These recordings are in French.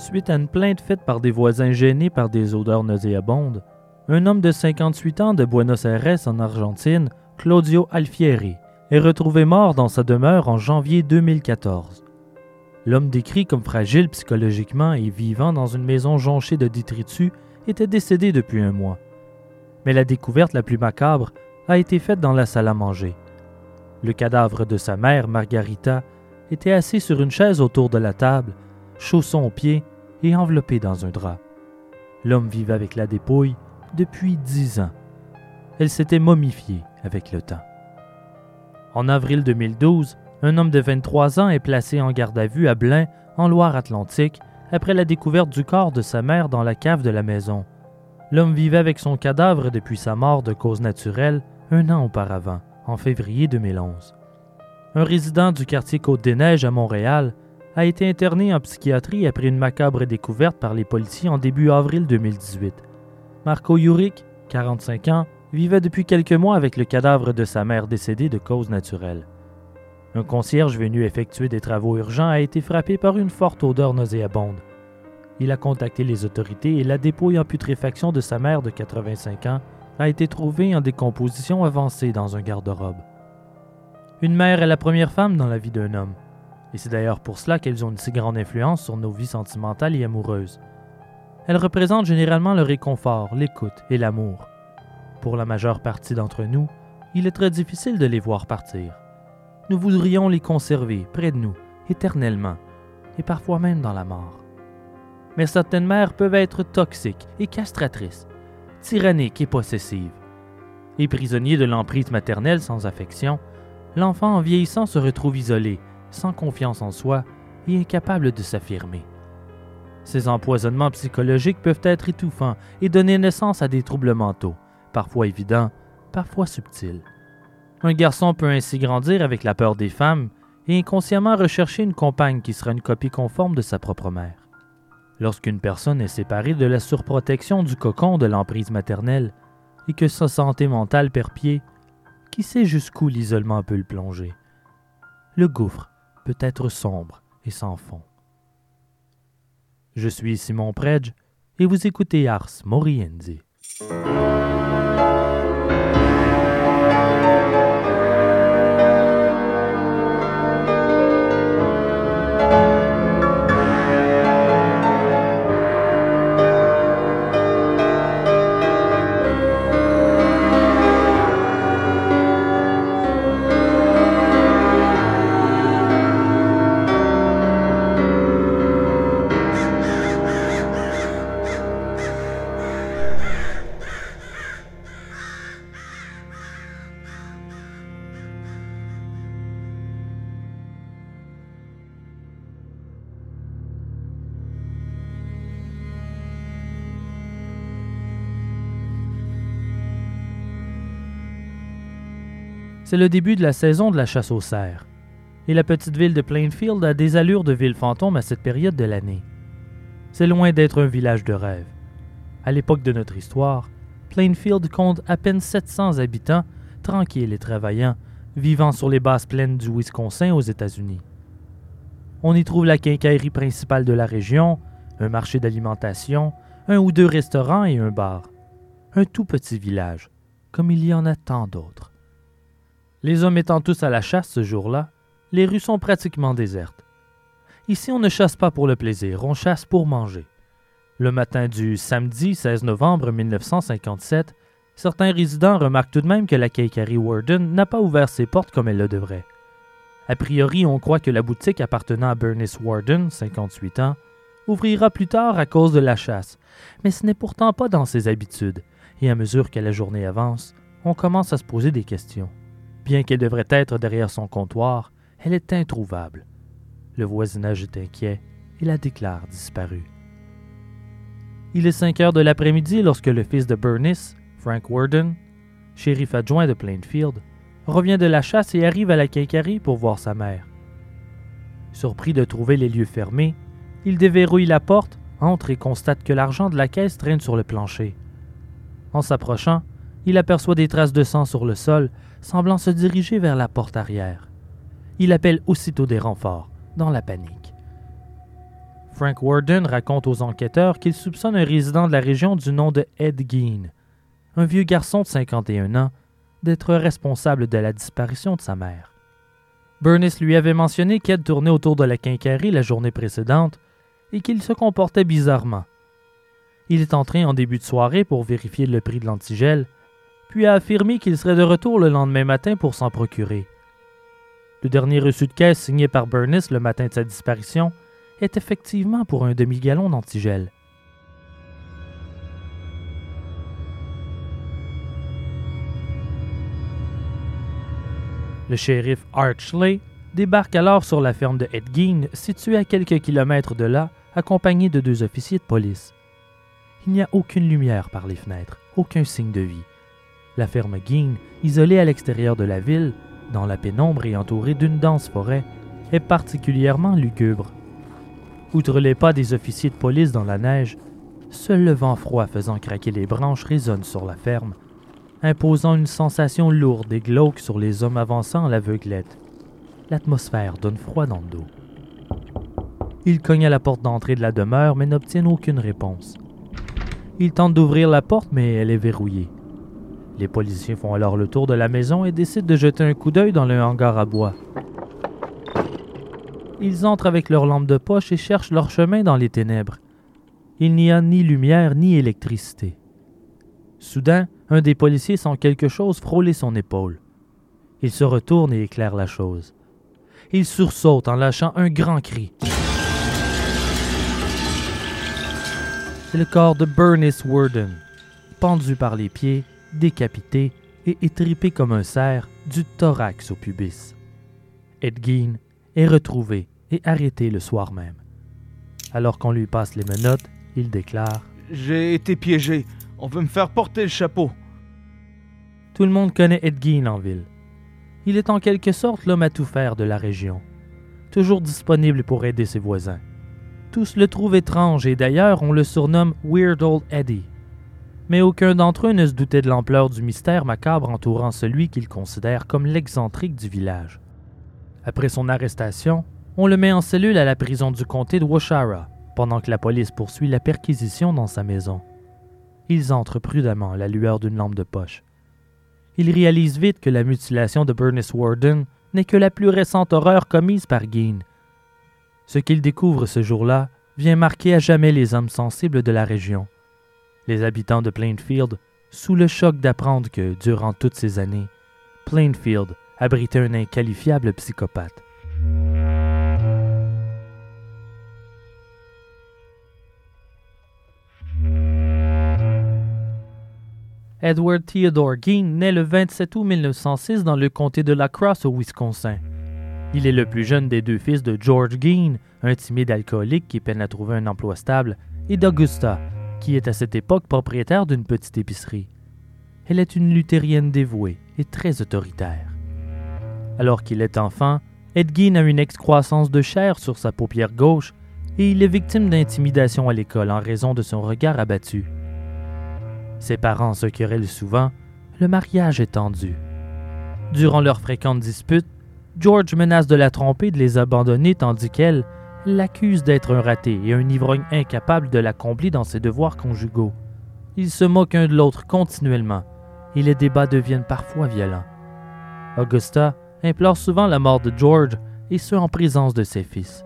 Suite à une plainte faite par des voisins gênés par des odeurs nauséabondes, un homme de 58 ans de Buenos Aires en Argentine, Claudio Alfieri, est retrouvé mort dans sa demeure en janvier 2014. L'homme décrit comme fragile psychologiquement et vivant dans une maison jonchée de détritus était décédé depuis un mois. Mais la découverte la plus macabre a été faite dans la salle à manger. Le cadavre de sa mère, Margarita, était assis sur une chaise autour de la table, chaussons aux pieds et enveloppé dans un drap. L'homme vivait avec la dépouille depuis dix ans. Elle s'était momifiée avec le temps. En avril 2012, un homme de 23 ans est placé en garde à vue à Blain, en Loire-Atlantique, après la découverte du corps de sa mère dans la cave de la maison. L'homme vivait avec son cadavre depuis sa mort de cause naturelle un an auparavant, en février 2011. Un résident du quartier Côte-des-Neiges à Montréal a été interné en psychiatrie après une macabre découverte par les policiers en début avril 2018. Marco Yurik, 45 ans, vivait depuis quelques mois avec le cadavre de sa mère décédée de cause naturelle. Un concierge venu effectuer des travaux urgents a été frappé par une forte odeur nauséabonde. Il a contacté les autorités et la dépouille en putréfaction de sa mère de 85 ans a été trouvée en décomposition avancée dans un garde-robe. Une mère est la première femme dans la vie d'un homme, et c'est d'ailleurs pour cela qu'elles ont une si grande influence sur nos vies sentimentales et amoureuses. Elles représentent généralement le réconfort, l'écoute et l'amour. Pour la majeure partie d'entre nous, il est très difficile de les voir partir. Nous voudrions les conserver près de nous, éternellement, et parfois même dans la mort. Mais certaines mères peuvent être toxiques et castratrices, tyranniques et possessives. Et prisonnier de l'emprise maternelle sans affection, l'enfant en vieillissant se retrouve isolé, sans confiance en soi et incapable de s'affirmer. Ces empoisonnements psychologiques peuvent être étouffants et donner naissance à des troubles mentaux, parfois évidents, parfois subtils. Un garçon peut ainsi grandir avec la peur des femmes et inconsciemment rechercher une compagne qui sera une copie conforme de sa propre mère. Lorsqu'une personne est séparée de la surprotection du cocon de l'emprise maternelle et que sa santé mentale perd pied, qui sait jusqu'où l'isolement peut le plonger? Le gouffre peut être sombre et sans fond. Je suis Simon Predge et vous écoutez Ars Moriendi. C'est le début de la saison de la chasse aux cerfs. Et la petite ville de Plainfield a des allures de ville fantôme à cette période de l'année. C'est loin d'être un village de rêve. À l'époque de notre histoire, Plainfield compte à peine 700 habitants, tranquilles et travaillants, vivant sur les basses plaines du Wisconsin aux États-Unis. On y trouve la quincaillerie principale de la région, un marché d'alimentation, un ou deux restaurants et un bar. Un tout petit village, comme il y en a tant d'autres. Les hommes étant tous à la chasse ce jour-là, les rues sont pratiquement désertes. Ici, on ne chasse pas pour le plaisir, on chasse pour manger. Le matin du samedi 16 novembre 1957, certains résidents remarquent tout de même que la Cakery Warden n'a pas ouvert ses portes comme elle le devrait. A priori, on croit que la boutique appartenant à Bernice Warden, 58 ans, ouvrira plus tard à cause de la chasse, mais ce n'est pourtant pas dans ses habitudes, et à mesure que la journée avance, on commence à se poser des questions. Bien qu'elle devrait être derrière son comptoir, elle est introuvable. Le voisinage est inquiet et la déclare disparue. Il est 5 heures de l'après-midi lorsque le fils de Bernice, Frank Warden, shérif adjoint de Plainfield, revient de la chasse et arrive à la quincaillerie pour voir sa mère. Surpris de trouver les lieux fermés, il déverrouille la porte, entre et constate que l'argent de la caisse traîne sur le plancher. En s'approchant, il aperçoit des traces de sang sur le sol, semblant se diriger vers la porte arrière. Il appelle aussitôt des renforts, dans la panique. Frank Warden raconte aux enquêteurs qu'il soupçonne un résident de la région du nom de Ed Gein, un vieux garçon de 51 ans, d'être responsable de la disparition de sa mère. Bernice lui avait mentionné qu'Ed tournait autour de la quincaillerie la journée précédente et qu'il se comportait bizarrement. Il est entré en début de soirée pour vérifier le prix de l'antigel, puis a affirmé qu'il serait de retour le lendemain matin pour s'en procurer. Le dernier reçu de caisse signé par Bernice le matin de sa disparition est effectivement pour un demi-gallon d'antigel. Le shérif Archley débarque alors sur la ferme de Edgeen, située à quelques kilomètres de là, accompagné de deux officiers de police. Il n'y a aucune lumière par les fenêtres, aucun signe de vie. La ferme Gein, isolée à l'extérieur de la ville, dans la pénombre et entourée d'une dense forêt, est particulièrement lugubre. Outre les pas des officiers de police dans la neige, seul le vent froid faisant craquer les branches résonne sur la ferme, imposant une sensation lourde et glauque sur les hommes avançant à l'aveuglette. L'atmosphère donne froid dans le dos. Ils cognent à la porte d'entrée de la demeure, mais n'obtiennent aucune réponse. Ils tentent d'ouvrir la porte, mais elle est verrouillée. Les policiers font alors le tour de la maison et décident de jeter un coup d'œil dans le hangar à bois. Ils entrent avec leurs lampes de poche et cherchent leur chemin dans les ténèbres. Il n'y a ni lumière ni électricité. Soudain, un des policiers sent quelque chose frôler son épaule. Il se retourne et éclaire la chose. Il sursaute en lâchant un grand cri. C'est le corps de Bernice Worden, pendu par les pieds, décapité et étripé comme un cerf du thorax au pubis. Edgeen est retrouvé et arrêté le soir même. Alors qu'on lui passe les menottes, il déclare J'ai été piégé. On veut me faire porter le chapeau. Tout le monde connaît Ed en ville. Il est en quelque sorte l'homme à tout faire de la région, toujours disponible pour aider ses voisins. Tous le trouvent étrange et d'ailleurs on le surnomme Weird Old Eddie. Mais aucun d'entre eux ne se doutait de l'ampleur du mystère macabre entourant celui qu'ils considèrent comme l'excentrique du village. Après son arrestation, on le met en cellule à la prison du comté de Washara, pendant que la police poursuit la perquisition dans sa maison. Ils entrent prudemment à la lueur d'une lampe de poche. Ils réalisent vite que la mutilation de Bernice Warden n'est que la plus récente horreur commise par Gein. Ce qu'ils découvrent ce jour-là vient marquer à jamais les hommes sensibles de la région. Les habitants de Plainfield, sous le choc d'apprendre que, durant toutes ces années, Plainfield abritait un inqualifiable psychopathe. Edward Theodore Gein naît le 27 août 1906 dans le comté de La Crosse au Wisconsin. Il est le plus jeune des deux fils de George Gein, un timide alcoolique qui peine à trouver un emploi stable, et d'Augusta, qui est à cette époque propriétaire d'une petite épicerie. Elle est une luthérienne dévouée et très autoritaire. Alors qu'il est enfant, Ed Gein a une excroissance de chair sur sa paupière gauche et il est victime d'intimidation à l'école en raison de son regard abattu. Ses parents se querellent souvent, le mariage est tendu. Durant leurs fréquentes disputes, George menace de la tromper et de les abandonner tandis qu'elle l'accuse d'être un raté et un ivrogne incapable de la combler dans ses devoirs conjugaux. Ils se moquent un de l'autre continuellement et les débats deviennent parfois violents. Augusta implore souvent la mort de George et ce en présence de ses fils.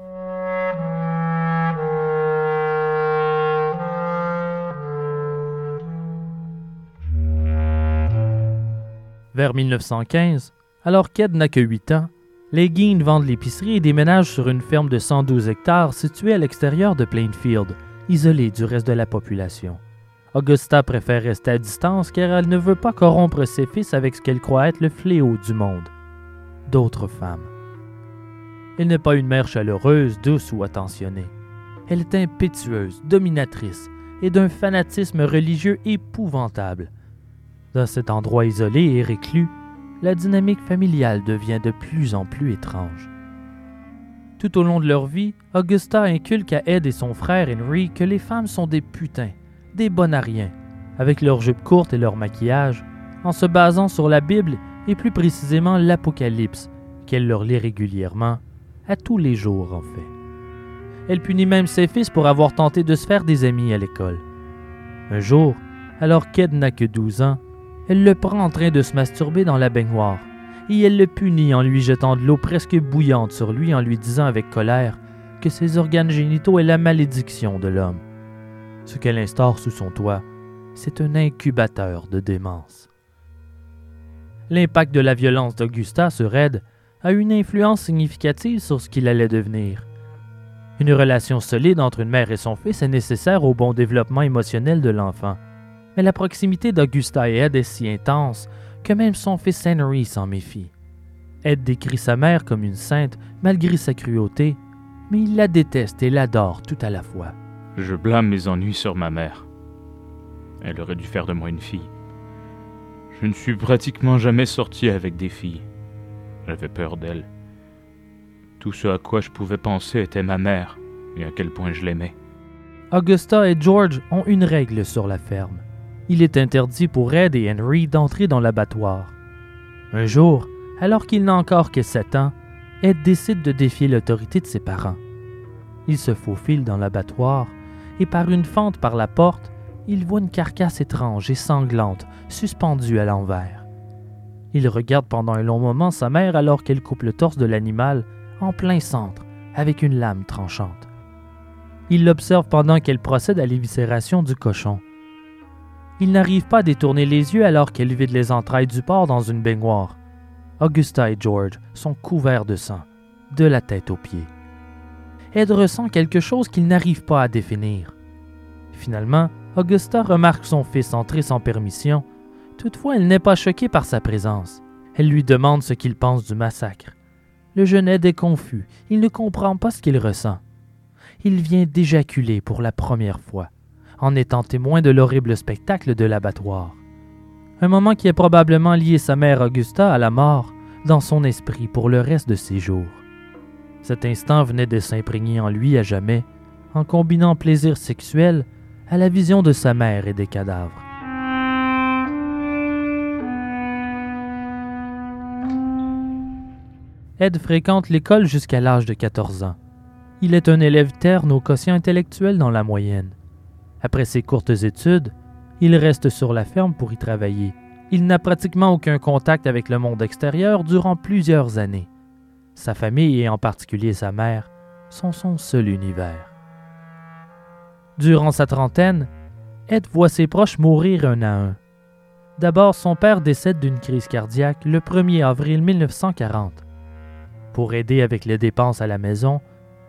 Vers 1915, alors qu'Ed n'a que 8 ans, les Gein vendent l'épicerie et déménagent sur une ferme de 112 hectares située à l'extérieur de Plainfield, isolée du reste de la population. Augusta préfère rester à distance car elle ne veut pas corrompre ses fils avec ce qu'elle croit être le fléau du monde. D'autres femmes. Elle n'est pas une mère chaleureuse, douce ou attentionnée. Elle est impétueuse, dominatrice et d'un fanatisme religieux épouvantable. Dans cet endroit isolé et réclus, la dynamique familiale devient de plus en plus étrange. Tout au long de leur vie, Augusta inculque à Ed et son frère Henry que les femmes sont des putains, des bonnes à rien, avec leurs jupes courtes et leur maquillage, en se basant sur la Bible et plus précisément l'Apocalypse, qu'elle leur lit régulièrement, à tous les jours en fait. Elle punit même ses fils pour avoir tenté de se faire des amis à l'école. Un jour, alors qu'Ed n'a que 12 ans, elle le prend en train de se masturber dans la baignoire, et elle le punit en lui jetant de l'eau presque bouillante sur lui en lui disant avec colère que ses organes génitaux est la malédiction de l'homme. Ce qu'elle instaure sous son toit, c'est un incubateur de démence. L'impact de la violence d'Augusta sur Ed a une influence significative sur ce qu'il allait devenir. Une relation solide entre une mère et son fils est nécessaire au bon développement émotionnel de l'enfant. Mais la proximité d'Augusta et Ed est si intense que même son fils Henry s'en méfie. Ed décrit sa mère comme une sainte malgré sa cruauté, mais il la déteste et l'adore tout à la fois. Je blâme mes ennuis sur ma mère. Elle aurait dû faire de moi une fille. Je ne suis pratiquement jamais sorti avec des filles. J'avais peur d'elles. Tout ce à quoi je pouvais penser était ma mère et à quel point je l'aimais. Augusta et George ont une règle sur la ferme. Il est interdit pour Ed et Henry d'entrer dans l'abattoir. Un jour, alors qu'il n'a encore que sept ans, Ed décide de défier l'autorité de ses parents. Il se faufile dans l'abattoir et par une fente par la porte, il voit une carcasse étrange et sanglante suspendue à l'envers. Il regarde pendant un long moment sa mère alors qu'elle coupe le torse de l'animal en plein centre avec une lame tranchante. Il l'observe pendant qu'elle procède à l'éviscération du cochon. Il n'arrive pas à détourner les yeux alors qu'elle vide les entrailles du porc dans une baignoire. Augusta et George sont couverts de sang, de la tête aux pieds. Ed ressent quelque chose qu'il n'arrive pas à définir. Finalement, Augusta remarque son fils entrer sans permission. Toutefois, elle n'est pas choquée par sa présence. Elle lui demande ce qu'il pense du massacre. Le jeune Ed est confus. Il ne comprend pas ce qu'il ressent. Il vient d'éjaculer pour la première fois, en étant témoin de l'horrible spectacle de l'abattoir. Un moment qui a probablement lié sa mère Augusta à la mort dans son esprit pour le reste de ses jours. Cet instant venait de s'imprégner en lui à jamais, en combinant plaisir sexuel à la vision de sa mère et des cadavres. Ed fréquente l'école jusqu'à l'âge de 14 ans. Il est un élève terne au quotient intellectuel dans la moyenne. Après ses courtes études, il reste sur la ferme pour y travailler. Il n'a pratiquement aucun contact avec le monde extérieur durant plusieurs années. Sa famille, et en particulier sa mère, sont son seul univers. Durant sa trentaine, Ed voit ses proches mourir un à un. D'abord, son père décède d'une crise cardiaque le 1er avril 1940. Pour aider avec les dépenses à la maison,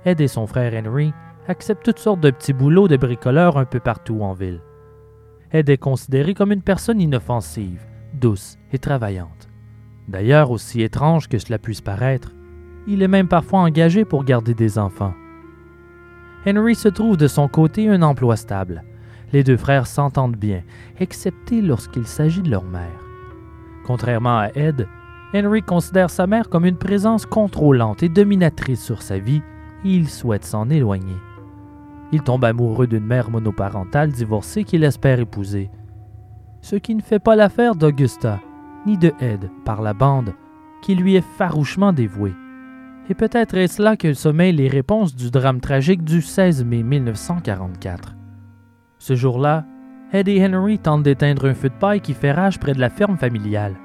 Ed et son frère Henry acceptent toutes sortes de petits boulots de bricoleurs un peu partout en ville. Ed est considéré comme une personne inoffensive, douce et travaillante. D'ailleurs, aussi étrange que cela puisse paraître, il est même parfois engagé pour garder des enfants. Henry se trouve de son côté un emploi stable. Les deux frères s'entendent bien, excepté lorsqu'il s'agit de leur mère. Contrairement à Ed, Henry considère sa mère comme une présence contrôlante et dominatrice sur sa vie et il souhaite s'en éloigner. Il tombe amoureux d'une mère monoparentale divorcée qu'il espère épouser. Ce qui ne fait pas l'affaire d'Augusta, ni de Ed par la bande, qui lui est farouchement dévouée. Et peut-être est-ce là que sommeillent les réponses du drame tragique du 16 mai 1944. Ce jour-là, Ed et Henry tentent d'éteindre un feu de paille qui fait rage près de la ferme familiale.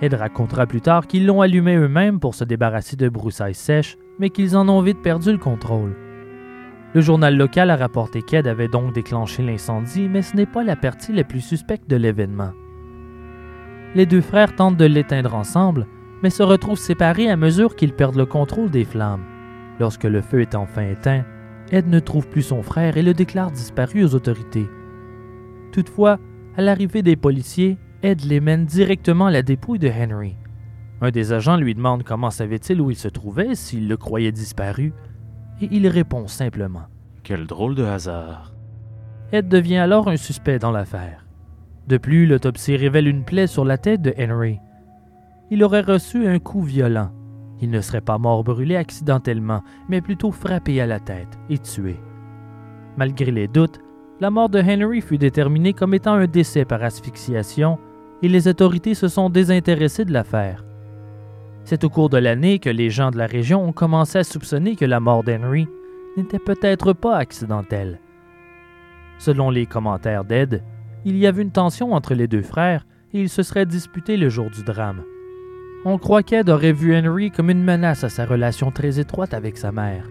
Ed racontera plus tard qu'ils l'ont allumé eux-mêmes pour se débarrasser de broussailles sèches, mais qu'ils en ont vite perdu le contrôle. Le journal local a rapporté qu'Ed avait donc déclenché l'incendie, mais ce n'est pas la partie la plus suspecte de l'événement. Les deux frères tentent de l'éteindre ensemble, mais se retrouvent séparés à mesure qu'ils perdent le contrôle des flammes. Lorsque le feu est enfin éteint, Ed ne trouve plus son frère et le déclare disparu aux autorités. Toutefois, à l'arrivée des policiers, Ed les mène directement à la dépouille de Henry. Un des agents lui demande comment savait-il où il se trouvait s'il le croyait disparu, et il répond simplement Quel drôle de hasard. Ed devient alors un suspect dans l'affaire. De plus, l'autopsie révèle une plaie sur la tête de Henry, il aurait reçu un coup violent. Il ne serait pas mort brûlé accidentellement, mais plutôt frappé à la tête et tué. Malgré les doutes, la mort de Henry fut déterminée comme étant un décès par asphyxiation et les autorités se sont désintéressées de l'affaire. C'est au cours de l'année que les gens de la région ont commencé à soupçonner que la mort d'Henry n'était peut-être pas accidentelle. Selon les commentaires d'Ed, il y avait une tension entre les deux frères et ils se seraient disputés le jour du drame. On croit qu'Ed aurait vu Henry comme une menace à sa relation très étroite avec sa mère.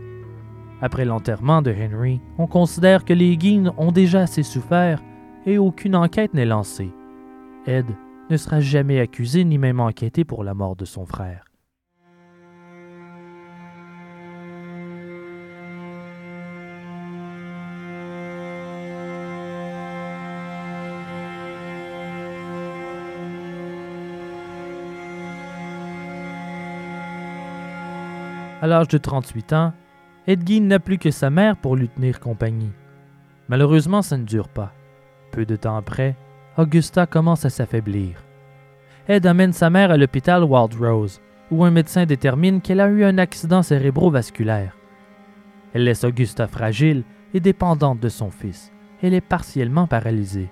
Après l'enterrement de Henry, on considère que les Guines ont déjà assez souffert et aucune enquête n'est lancée. Ed ne sera jamais accusé ni même enquêté pour la mort de son frère. À l'âge de 38 ans, Edgin n'a plus que sa mère pour lui tenir compagnie. Malheureusement, ça ne dure pas. Peu de temps après, Augusta commence à s'affaiblir. Ed amène sa mère à l'hôpital Wild Rose, où un médecin détermine qu'elle a eu un accident cérébrovasculaire. Elle laisse Augusta fragile et dépendante de son fils. Elle est partiellement paralysée.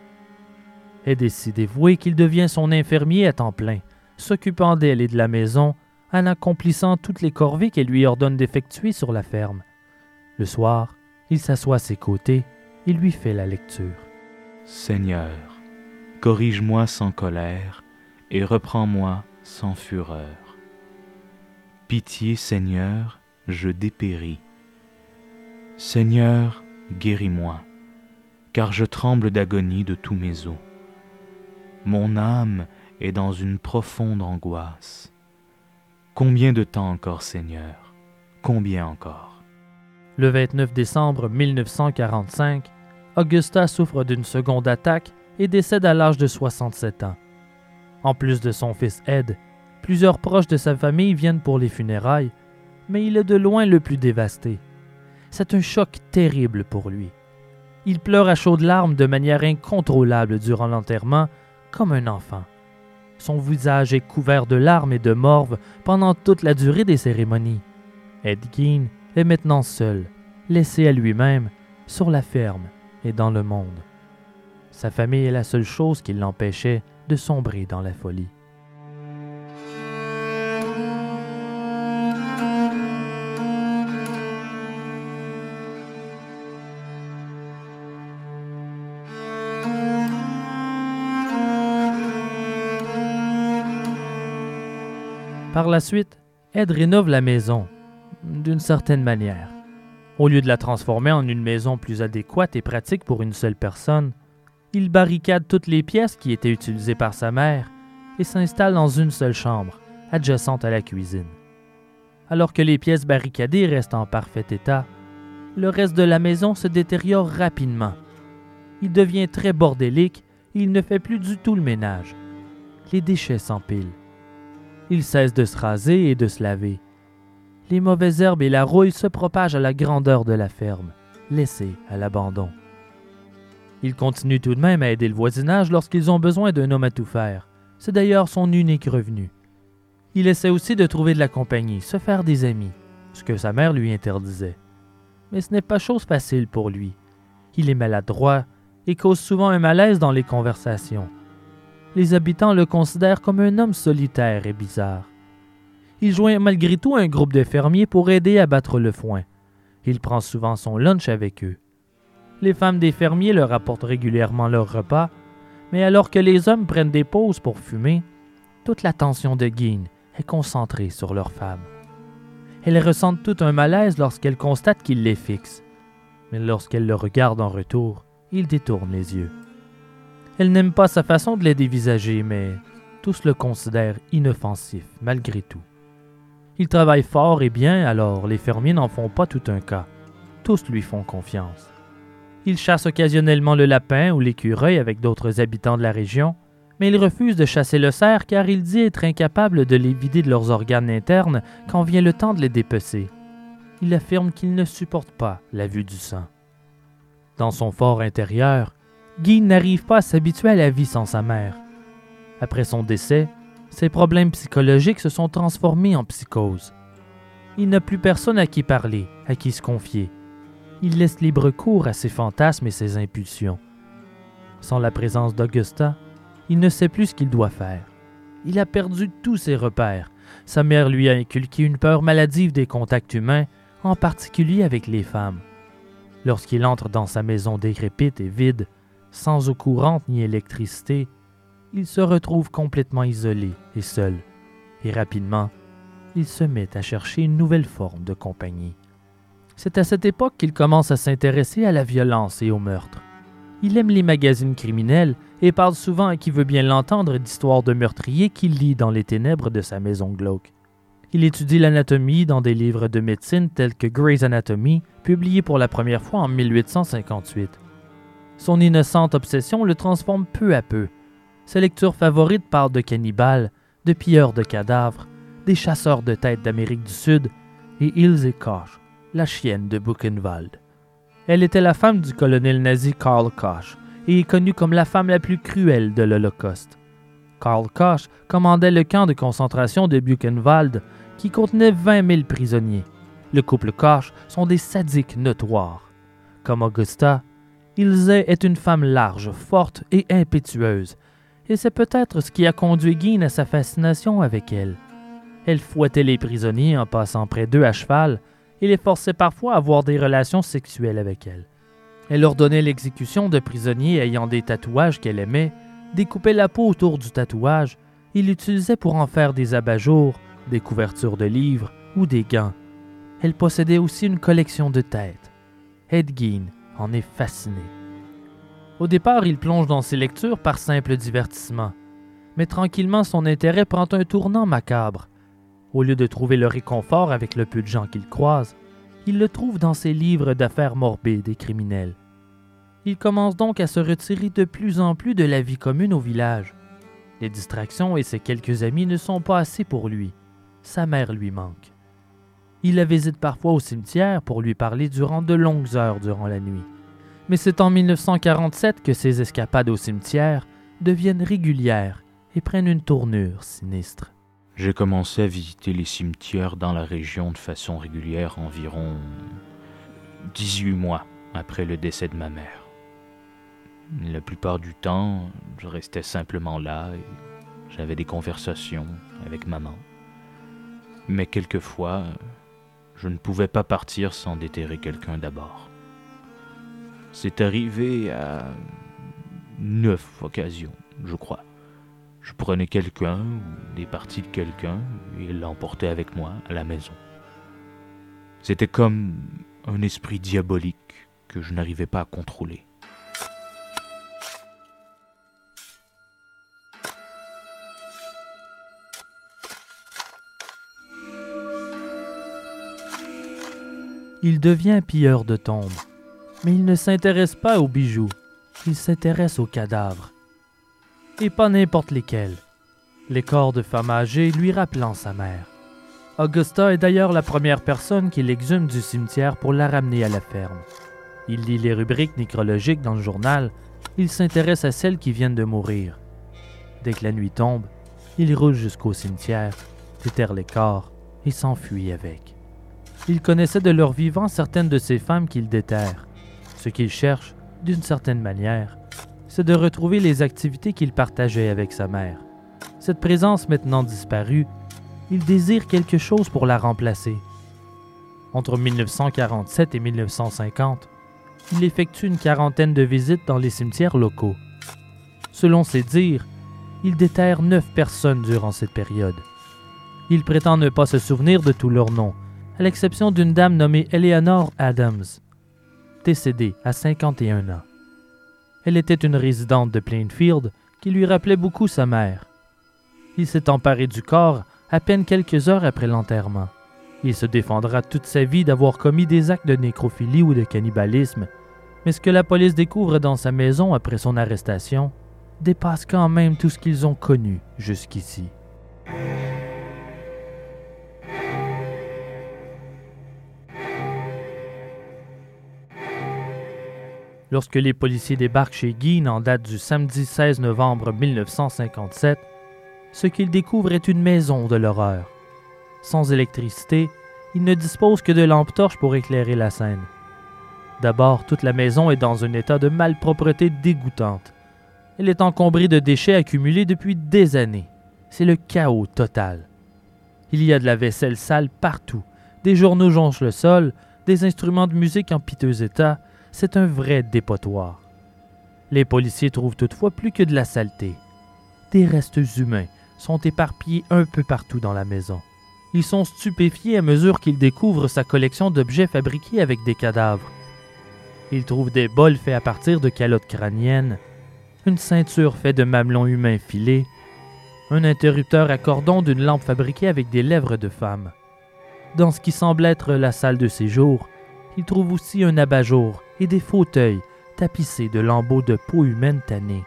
Ed est si qu'il devient son infirmier à temps plein, s'occupant d'elle et de la maison en accomplissant toutes les corvées qu'elle lui ordonne d'effectuer sur la ferme. Le soir, il s'assoit à ses côtés et lui fait la lecture. Seigneur, corrige-moi sans colère et reprends-moi sans fureur. Pitié, Seigneur, je dépéris. Seigneur, guéris-moi, car je tremble d'agonie de tous mes os. Mon âme est dans une profonde angoisse. Combien de temps encore, Seigneur? Combien encore? Le 29 décembre 1945, Augusta souffre d'une seconde attaque et décède à l'âge de 67 ans. En plus de son fils Ed, plusieurs proches de sa famille viennent pour les funérailles, mais il est de loin le plus dévasté. C'est un choc terrible pour lui. Il pleure à chaudes larmes de manière incontrôlable durant l'enterrement, comme un enfant. Son visage est couvert de larmes et de morve pendant toute la durée des cérémonies. Ed Gein est maintenant seul, laissé à lui-même, sur la ferme et dans le monde. Sa famille est la seule chose qui l'empêchait de sombrer dans la folie. Par la suite, Ed rénove la maison, d'une certaine manière. Au lieu de la transformer en une maison plus adéquate et pratique pour une seule personne, il barricade toutes les pièces qui étaient utilisées par sa mère et s'installe dans une seule chambre, adjacente à la cuisine. Alors que les pièces barricadées restent en parfait état, le reste de la maison se détériore rapidement. Il devient très bordélique et il ne fait plus du tout le ménage. Les déchets s'empilent. Il cesse de se raser et de se laver. Les mauvaises herbes et la rouille se propagent à la grandeur de la ferme, laissée à l'abandon. Il continue tout de même à aider le voisinage lorsqu'ils ont besoin d'un homme à tout faire. C'est d'ailleurs son unique revenu. Il essaie aussi de trouver de la compagnie, se faire des amis, ce que sa mère lui interdisait. Mais ce n'est pas chose facile pour lui. Il est maladroit et cause souvent un malaise dans les conversations. Les habitants le considèrent comme un homme solitaire et bizarre. Il joint malgré tout un groupe de fermiers pour aider à battre le foin. Il prend souvent son lunch avec eux. Les femmes des fermiers leur apportent régulièrement leur repas, mais alors que les hommes prennent des pauses pour fumer, toute l'attention de Guine est concentrée sur leurs femmes. Elles ressentent tout un malaise lorsqu'elles constatent qu'il les fixe, mais lorsqu'elles le regardent en retour, il détourne les yeux. Elles n'aiment pas sa façon de les dévisager, mais tous le considèrent inoffensif malgré tout. Il travaille fort et bien, alors les fermiers n'en font pas tout un cas. Tous lui font confiance. Il chasse occasionnellement le lapin ou l'écureuil avec d'autres habitants de la région, mais il refuse de chasser le cerf car il dit être incapable de les vider de leurs organes internes quand vient le temps de les dépecer. Il affirme qu'il ne supporte pas la vue du sang. Dans son fort intérieur, Guy n'arrive pas à s'habituer à la vie sans sa mère. Après son décès, ses problèmes psychologiques se sont transformés en psychose. Il n'a plus personne à qui parler, à qui se confier il laisse libre cours à ses fantasmes et ses impulsions. Sans la présence d'Augusta, il ne sait plus ce qu'il doit faire. Il a perdu tous ses repères. Sa mère lui a inculqué une peur maladive des contacts humains en particulier avec les femmes. Lorsqu'il entre dans sa maison décrépite et vide, sans eau courante ni électricité, il se retrouve complètement isolé et seul, et rapidement, il se met à chercher une nouvelle forme de compagnie. C'est à cette époque qu'il commence à s'intéresser à la violence et au meurtre. Il aime les magazines criminels et parle souvent à qui veut bien l'entendre d'histoires de meurtriers qu'il lit dans les ténèbres de sa maison glauque. Il étudie l'anatomie dans des livres de médecine tels que Gray's Anatomy, publié pour la première fois en 1858. Son innocente obsession le transforme peu à peu. Ses lectures favorites parlent de cannibales, de pilleurs de cadavres, des chasseurs de têtes d'Amérique du Sud et Ilse Koch, la chienne de Buchenwald. Elle était la femme du colonel nazi Karl Koch et est connue comme la femme la plus cruelle de l'Holocauste. Karl Koch commandait le camp de concentration de Buchenwald qui contenait 20 000 prisonniers. Le couple Koch sont des sadiques notoires. Comme Augusta, Ilse est une femme large, forte et impétueuse, et c'est peut-être ce qui a conduit Guin à sa fascination avec elle. Elle fouettait les prisonniers en passant près d'eux à cheval et les forçait parfois à avoir des relations sexuelles avec elle. Elle ordonnait l'exécution de prisonniers ayant des tatouages qu'elle aimait, découpait la peau autour du tatouage et l'utilisait pour en faire des abat-jours, des couvertures de livres ou des gants. Elle possédait aussi une collection de têtes. Ed Gein en est fasciné. Au départ, il plonge dans ses lectures par simple divertissement, mais tranquillement son intérêt prend un tournant macabre. Au lieu de trouver le réconfort avec le peu de gens qu'il croise, il le trouve dans ses livres d'affaires morbides et criminelles. Il commence donc à se retirer de plus en plus de la vie commune au village. Les distractions et ses quelques amis ne sont pas assez pour lui. Sa mère lui manque. Il la visite parfois au cimetière pour lui parler durant de longues heures durant la nuit. Mais c'est en 1947 que ses escapades au cimetière deviennent régulières et prennent une tournure sinistre. J'ai commencé à visiter les cimetières dans la région de façon régulière environ 18 mois après le décès de ma mère. La plupart du temps, je restais simplement là et j'avais des conversations avec maman. Mais quelquefois, je ne pouvais pas partir sans déterrer quelqu'un d'abord. C'est arrivé à neuf occasions, je crois. Je prenais quelqu'un ou des parties de quelqu'un et l'emportais avec moi à la maison. C'était comme un esprit diabolique que je n'arrivais pas à contrôler. Il devient pilleur de tombes, mais il ne s'intéresse pas aux bijoux, il s'intéresse aux cadavres. Et pas n'importe lesquels. Les corps de femmes âgées lui rappelant sa mère. Augusta est d'ailleurs la première personne qu'il exhume du cimetière pour la ramener à la ferme. Il lit les rubriques nécrologiques dans le journal, il s'intéresse à celles qui viennent de mourir. Dès que la nuit tombe, il roule jusqu'au cimetière, déterre les corps et s'enfuit avec. Il connaissait de leur vivant certaines de ces femmes qu'il déterre. Ce qu'il cherche, d'une certaine manière, c'est de retrouver les activités qu'il partageait avec sa mère. Cette présence maintenant disparue, il désire quelque chose pour la remplacer. Entre 1947 et 1950, il effectue une quarantaine de visites dans les cimetières locaux. Selon ses dires, il déterre neuf personnes durant cette période. Il prétend ne pas se souvenir de tous leurs noms, à l'exception d'une dame nommée Eleanor Adams, décédée à 51 ans. Elle était une résidente de Plainfield qui lui rappelait beaucoup sa mère. Il s'est emparé du corps à peine quelques heures après l'enterrement. Il se défendra toute sa vie d'avoir commis des actes de nécrophilie ou de cannibalisme, mais ce que la police découvre dans sa maison après son arrestation dépasse quand même tout ce qu'ils ont connu jusqu'ici. Lorsque les policiers débarquent chez Guy en date du samedi 16 novembre 1957, ce qu'ils découvrent est une maison de l'horreur. Sans électricité, ils ne disposent que de lampes torches pour éclairer la scène. D'abord, toute la maison est dans un état de malpropreté dégoûtante. Elle est encombrée de déchets accumulés depuis des années. C'est le chaos total. Il y a de la vaisselle sale partout, Des journaux jonchent le sol, des instruments de musique en piteux état. C'est un vrai dépotoir. Les policiers trouvent toutefois plus que de la saleté. Des restes humains sont éparpillés un peu partout dans la maison. Ils sont stupéfiés à mesure qu'ils découvrent sa collection d'objets fabriqués avec des cadavres. Ils trouvent des bols faits à partir de calottes crâniennes, une ceinture faite de mamelons humains filés, un interrupteur à cordon d'une lampe fabriquée avec des lèvres de femme. Dans ce qui semble être la salle de séjour, ils trouvent aussi un abat-jour et des fauteuils tapissés de lambeaux de peau humaine tannée.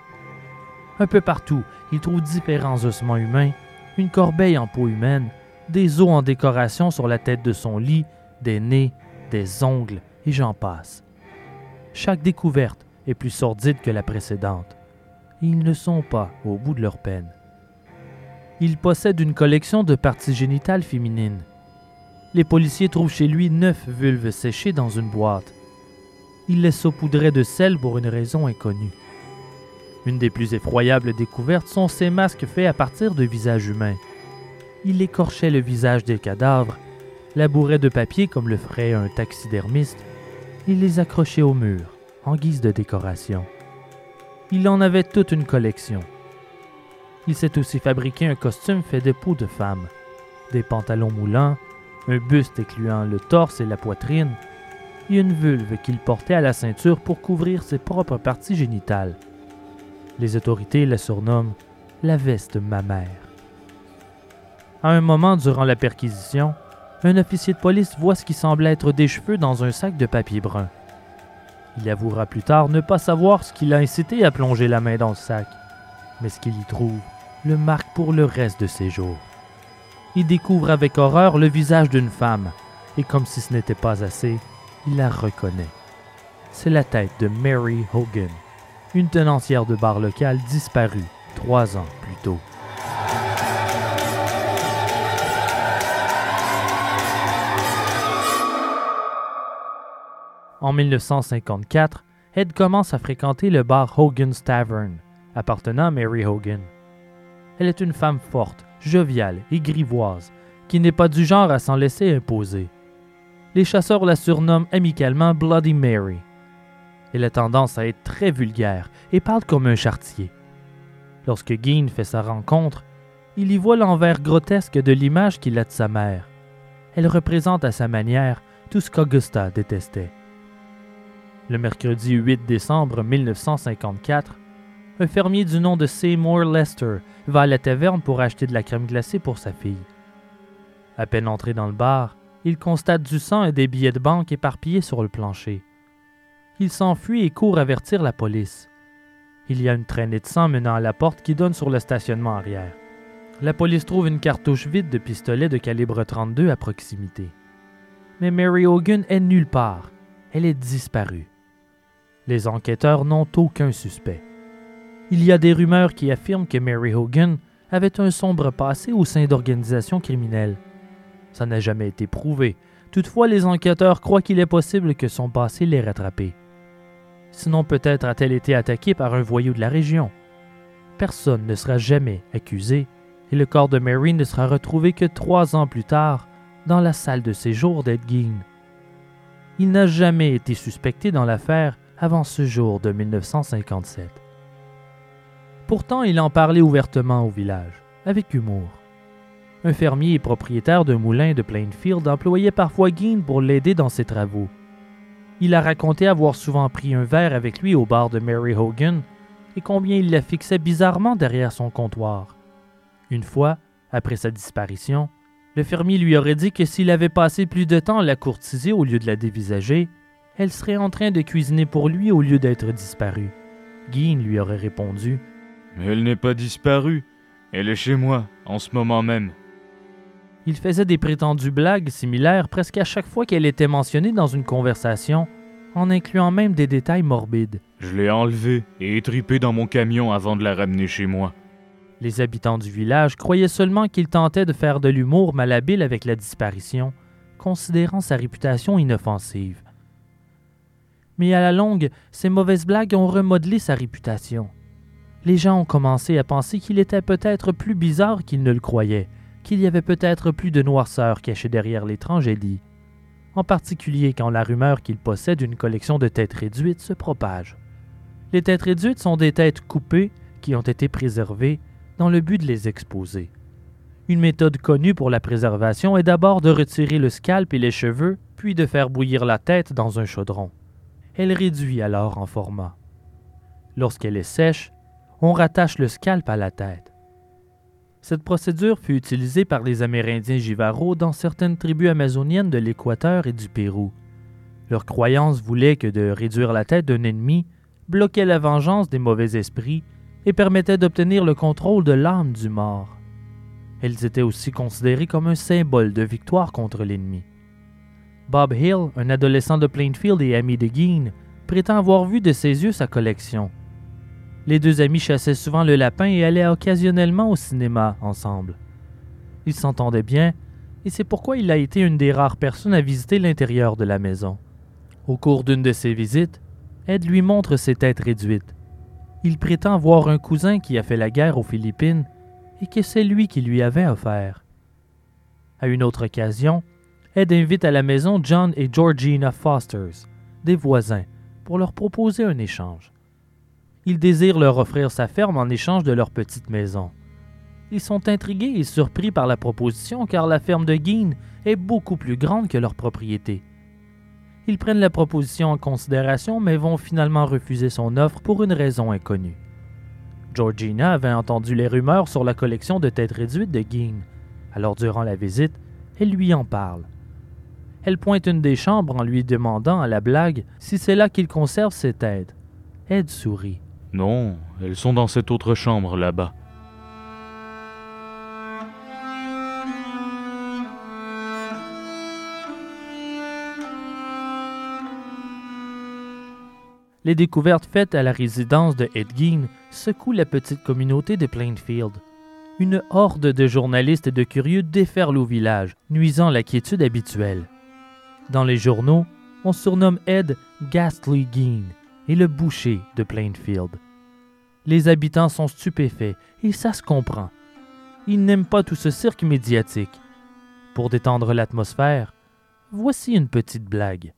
Un peu partout, ils trouvent différents ossements humains, une corbeille en peau humaine, des os en décoration sur la tête de son lit, des nez, des ongles, et j'en passe. Chaque découverte est plus sordide que la précédente. Et ils ne sont pas au bout de leur peine. Il possède une collection de parties génitales féminines. Les policiers trouvent chez lui neuf vulves séchées dans une boîte. Il les saupoudrait de sel pour une raison inconnue. Une des plus effroyables découvertes sont ces masques faits à partir de visages humains. Il écorchait le visage des cadavres, labourait de papier comme le ferait un taxidermiste, il les accrochait au mur, en guise de décoration. Il en avait toute une collection. Il s'est aussi fabriqué un costume fait de peau de femme, des pantalons moulants, un buste incluant le torse et la poitrine, et une vulve qu'il portait à la ceinture pour couvrir ses propres parties génitales. Les autorités la surnomment la veste mammaire. À un moment durant la perquisition, un officier de police voit ce qui semble être des cheveux dans un sac de papier brun. Il avouera plus tard ne pas savoir ce qui l'a incité à plonger la main dans le sac, mais ce qu'il y trouve le marque pour le reste de ses jours. Il découvre avec horreur le visage d'une femme, et comme si ce n'était pas assez, il la reconnaît. C'est la tête de Mary Hogan, une tenancière de bar local disparue trois ans plus tôt. En 1954, Ed commence à fréquenter le bar Hogan's Tavern, appartenant à Mary Hogan. Elle est une femme forte, joviale et grivoise, qui n'est pas du genre à s'en laisser imposer. Les chasseurs la surnomment amicalement Bloody Mary. Elle a tendance à être très vulgaire et parle comme un chartier. Lorsque Gein fait sa rencontre, il y voit l'envers grotesque de l'image qu'il a de sa mère. Elle représente à sa manière tout ce qu'Augusta détestait. Le mercredi 8 décembre 1954, un fermier du nom de Seymour Lester va à la taverne pour acheter de la crème glacée pour sa fille. À peine entré dans le bar, il constate du sang et des billets de banque éparpillés sur le plancher. Il s'enfuit et court avertir la police. Il y a une traînée de sang menant à la porte qui donne sur le stationnement arrière. La police trouve une cartouche vide de pistolet de calibre 32 à proximité. Mais Mary Hogan est nulle part. Elle est disparue. Les enquêteurs n'ont aucun suspect. Il y a des rumeurs qui affirment que Mary Hogan avait un sombre passé au sein d'organisations criminelles. Ça n'a jamais été prouvé. Toutefois, les enquêteurs croient qu'il est possible que son passé l'ait rattrapé. Sinon, peut-être a-t-elle été attaquée par un voyou de la région. Personne ne sera jamais accusé et le corps de Mary ne sera retrouvé que trois ans plus tard dans la salle de séjour d'Ed Il n'a jamais été suspecté dans l'affaire avant ce jour de 1957. Pourtant, il en parlait ouvertement au village, avec humour. Un fermier et propriétaire d'un moulin de Plainfield employait parfois Gein pour l'aider dans ses travaux. Il a raconté avoir souvent pris un verre avec lui au bar de Mary Hogan et combien il la fixait bizarrement derrière son comptoir. Une fois, après sa disparition, le fermier lui aurait dit que s'il avait passé plus de temps à la courtiser au lieu de la dévisager, elle serait en train de cuisiner pour lui au lieu d'être disparue. Guin lui aurait répondu elle n'est pas disparue. Elle est chez moi, en ce moment même. Il faisait des prétendues blagues similaires presque à chaque fois qu'elle était mentionnée dans une conversation, en incluant même des détails morbides. Je l'ai enlevée et étripée dans mon camion avant de la ramener chez moi. Les habitants du village croyaient seulement qu'il tentait de faire de l'humour malhabile avec la disparition, considérant sa réputation inoffensive mais à la longue, ces mauvaises blagues ont remodelé sa réputation. Les gens ont commencé à penser qu'il était peut-être plus bizarre qu'ils ne le croyaient, qu'il y avait peut-être plus de noirceur cachée derrière l'étrange Eddie, en particulier quand la rumeur qu'il possède une collection de têtes réduites se propage. Les têtes réduites sont des têtes coupées qui ont été préservées dans le but de les exposer. Une méthode connue pour la préservation est d'abord de retirer le scalp et les cheveux, puis de faire bouillir la tête dans un chaudron. Elle réduit alors en format. Lorsqu'elle est sèche, on rattache le scalp à la tête. Cette procédure fut utilisée par les Amérindiens Jivaro dans certaines tribus amazoniennes de l'Équateur et du Pérou. Leur croyance voulait que de réduire la tête d'un ennemi bloquait la vengeance des mauvais esprits et permettait d'obtenir le contrôle de l'âme du mort. Elles étaient aussi considérées comme un symbole de victoire contre l'ennemi. Bob Hill, un adolescent de Plainfield et ami de Gein, prétend avoir vu de ses yeux sa collection. Les deux amis chassaient souvent le lapin et allaient occasionnellement au cinéma ensemble. Ils s'entendaient bien, et c'est pourquoi il a été une des rares personnes à visiter l'intérieur de la maison. Au cours d'une de ses visites, Ed lui montre ses têtes réduites. Il prétend voir un cousin qui a fait la guerre aux Philippines et que c'est lui qui lui avait offert. À une autre occasion, Ed invite à la maison John et Georgina Fosters, des voisins, pour leur proposer un échange. Il désire leur offrir sa ferme en échange de leur petite maison. Ils sont intrigués et surpris par la proposition car la ferme de Gein est beaucoup plus grande que leur propriété. Ils prennent la proposition en considération mais vont finalement refuser son offre pour une raison inconnue. Georgina avait entendu les rumeurs sur la collection de têtes réduites de Gein. Alors durant la visite, elle lui en parle. Elle pointe une des chambres en lui demandant à la blague si c'est là qu'il conserve ses têtes. Ed sourit. Non, elles sont dans cette autre chambre là-bas. Les découvertes faites à la résidence de Ed Gein secouent la petite communauté de Plainfield. Une horde de journalistes et de curieux déferle au village, nuisant la quiétude habituelle. Dans les journaux, on surnomme Ed Ghastly Gein et le boucher de Plainfield. Les habitants sont stupéfaits et ça se comprend. Ils n'aiment pas tout ce cirque médiatique. Pour détendre l'atmosphère, voici une petite blague.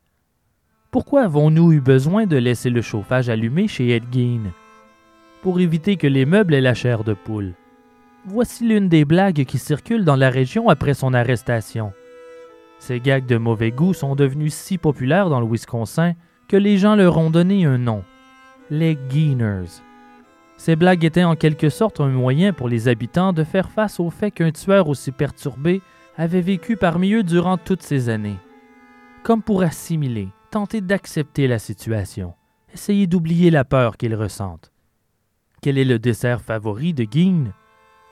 Pourquoi avons-nous eu besoin de laisser le chauffage allumé chez Ed Gein? Pour éviter que les meubles aient la chair de poule. Voici l'une des blagues qui circulent dans la région après son arrestation. Ces gags de mauvais goût sont devenus si populaires dans le Wisconsin que les gens leur ont donné un nom, les Geiners. Ces blagues étaient en quelque sorte un moyen pour les habitants de faire face au fait qu'un tueur aussi perturbé avait vécu parmi eux durant toutes ces années. Comme pour assimiler, tenter d'accepter la situation, essayer d'oublier la peur qu'ils ressentent. Quel est le dessert favori de Guigne?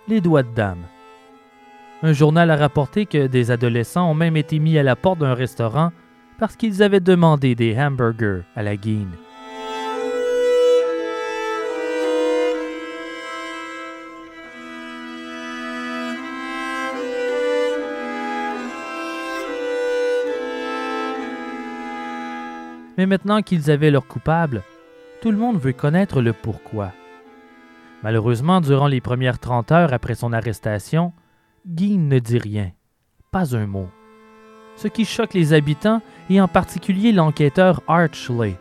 Les doigts de dame. Un journal a rapporté que des adolescents ont même été mis à la porte d'un restaurant parce qu'ils avaient demandé des hamburgers à la guine. Mais maintenant qu'ils avaient leur coupable, tout le monde veut connaître le pourquoi. Malheureusement, durant les premières 30 heures après son arrestation, Guy ne dit rien, pas un mot. Ce qui choque les habitants et en particulier l'enquêteur Art Schley.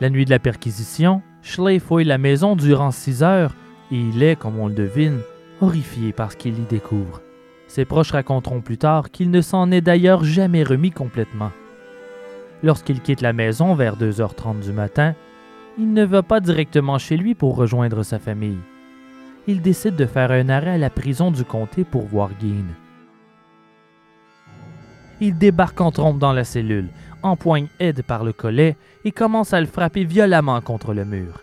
La nuit de la perquisition, Schley fouille la maison durant six heures et il est, comme on le devine, horrifié par ce qu'il y découvre. Ses proches raconteront plus tard qu'il ne s'en est d'ailleurs jamais remis complètement. Lorsqu'il quitte la maison vers 2h30 du matin, il ne va pas directement chez lui pour rejoindre sa famille. Il décide de faire un arrêt à la prison du comté pour voir Gein. Il débarque en trompe dans la cellule, empoigne Ed par le collet et commence à le frapper violemment contre le mur.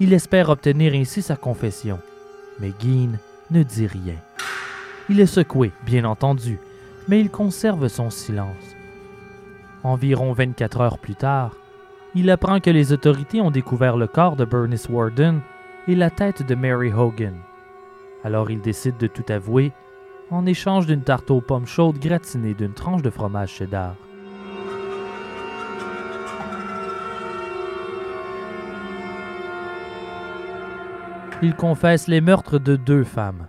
Il espère obtenir ainsi sa confession, mais Gein ne dit rien. Il est secoué, bien entendu, mais il conserve son silence. Environ 24 heures plus tard, il apprend que les autorités ont découvert le corps de Bernice Warden et la tête de Mary Hogan. Alors il décide de tout avouer en échange d'une tarte aux pommes chaudes gratinée d'une tranche de fromage cheddar. Il confesse les meurtres de deux femmes.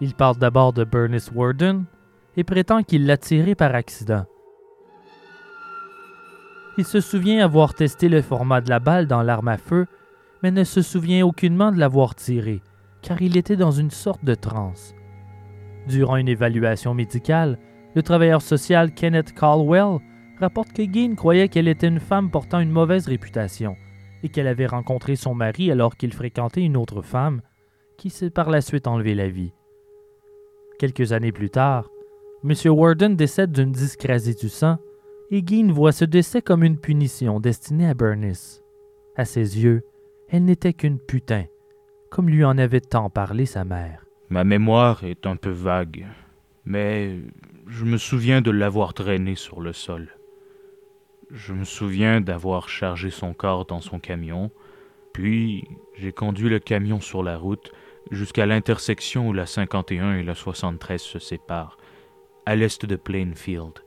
Il parle d'abord de Bernice Warden et prétend qu'il l'a tiré par accident. Il se souvient avoir testé le format de la balle dans l'arme à feu, mais ne se souvient aucunement de l'avoir tiré, car il était dans une sorte de transe. Durant une évaluation médicale, le travailleur social Kenneth Caldwell rapporte que Gein croyait qu'elle était une femme portant une mauvaise réputation et qu'elle avait rencontré son mari alors qu'il fréquentait une autre femme, qui s'est par la suite enlevé la vie. Quelques années plus tard, M. Warden décède d'une dyscrasie du sang et Gein voit ce décès comme une punition destinée à Bernice. À ses yeux, elle n'était qu'une putain, comme lui en avait tant parlé sa mère. Ma mémoire est un peu vague, mais je me souviens de l'avoir traîné sur le sol. Je me souviens d'avoir chargé son corps dans son camion, puis j'ai conduit le camion sur la route jusqu'à l'intersection où la 51 et la 73 se séparent, à l'est de Plainfield.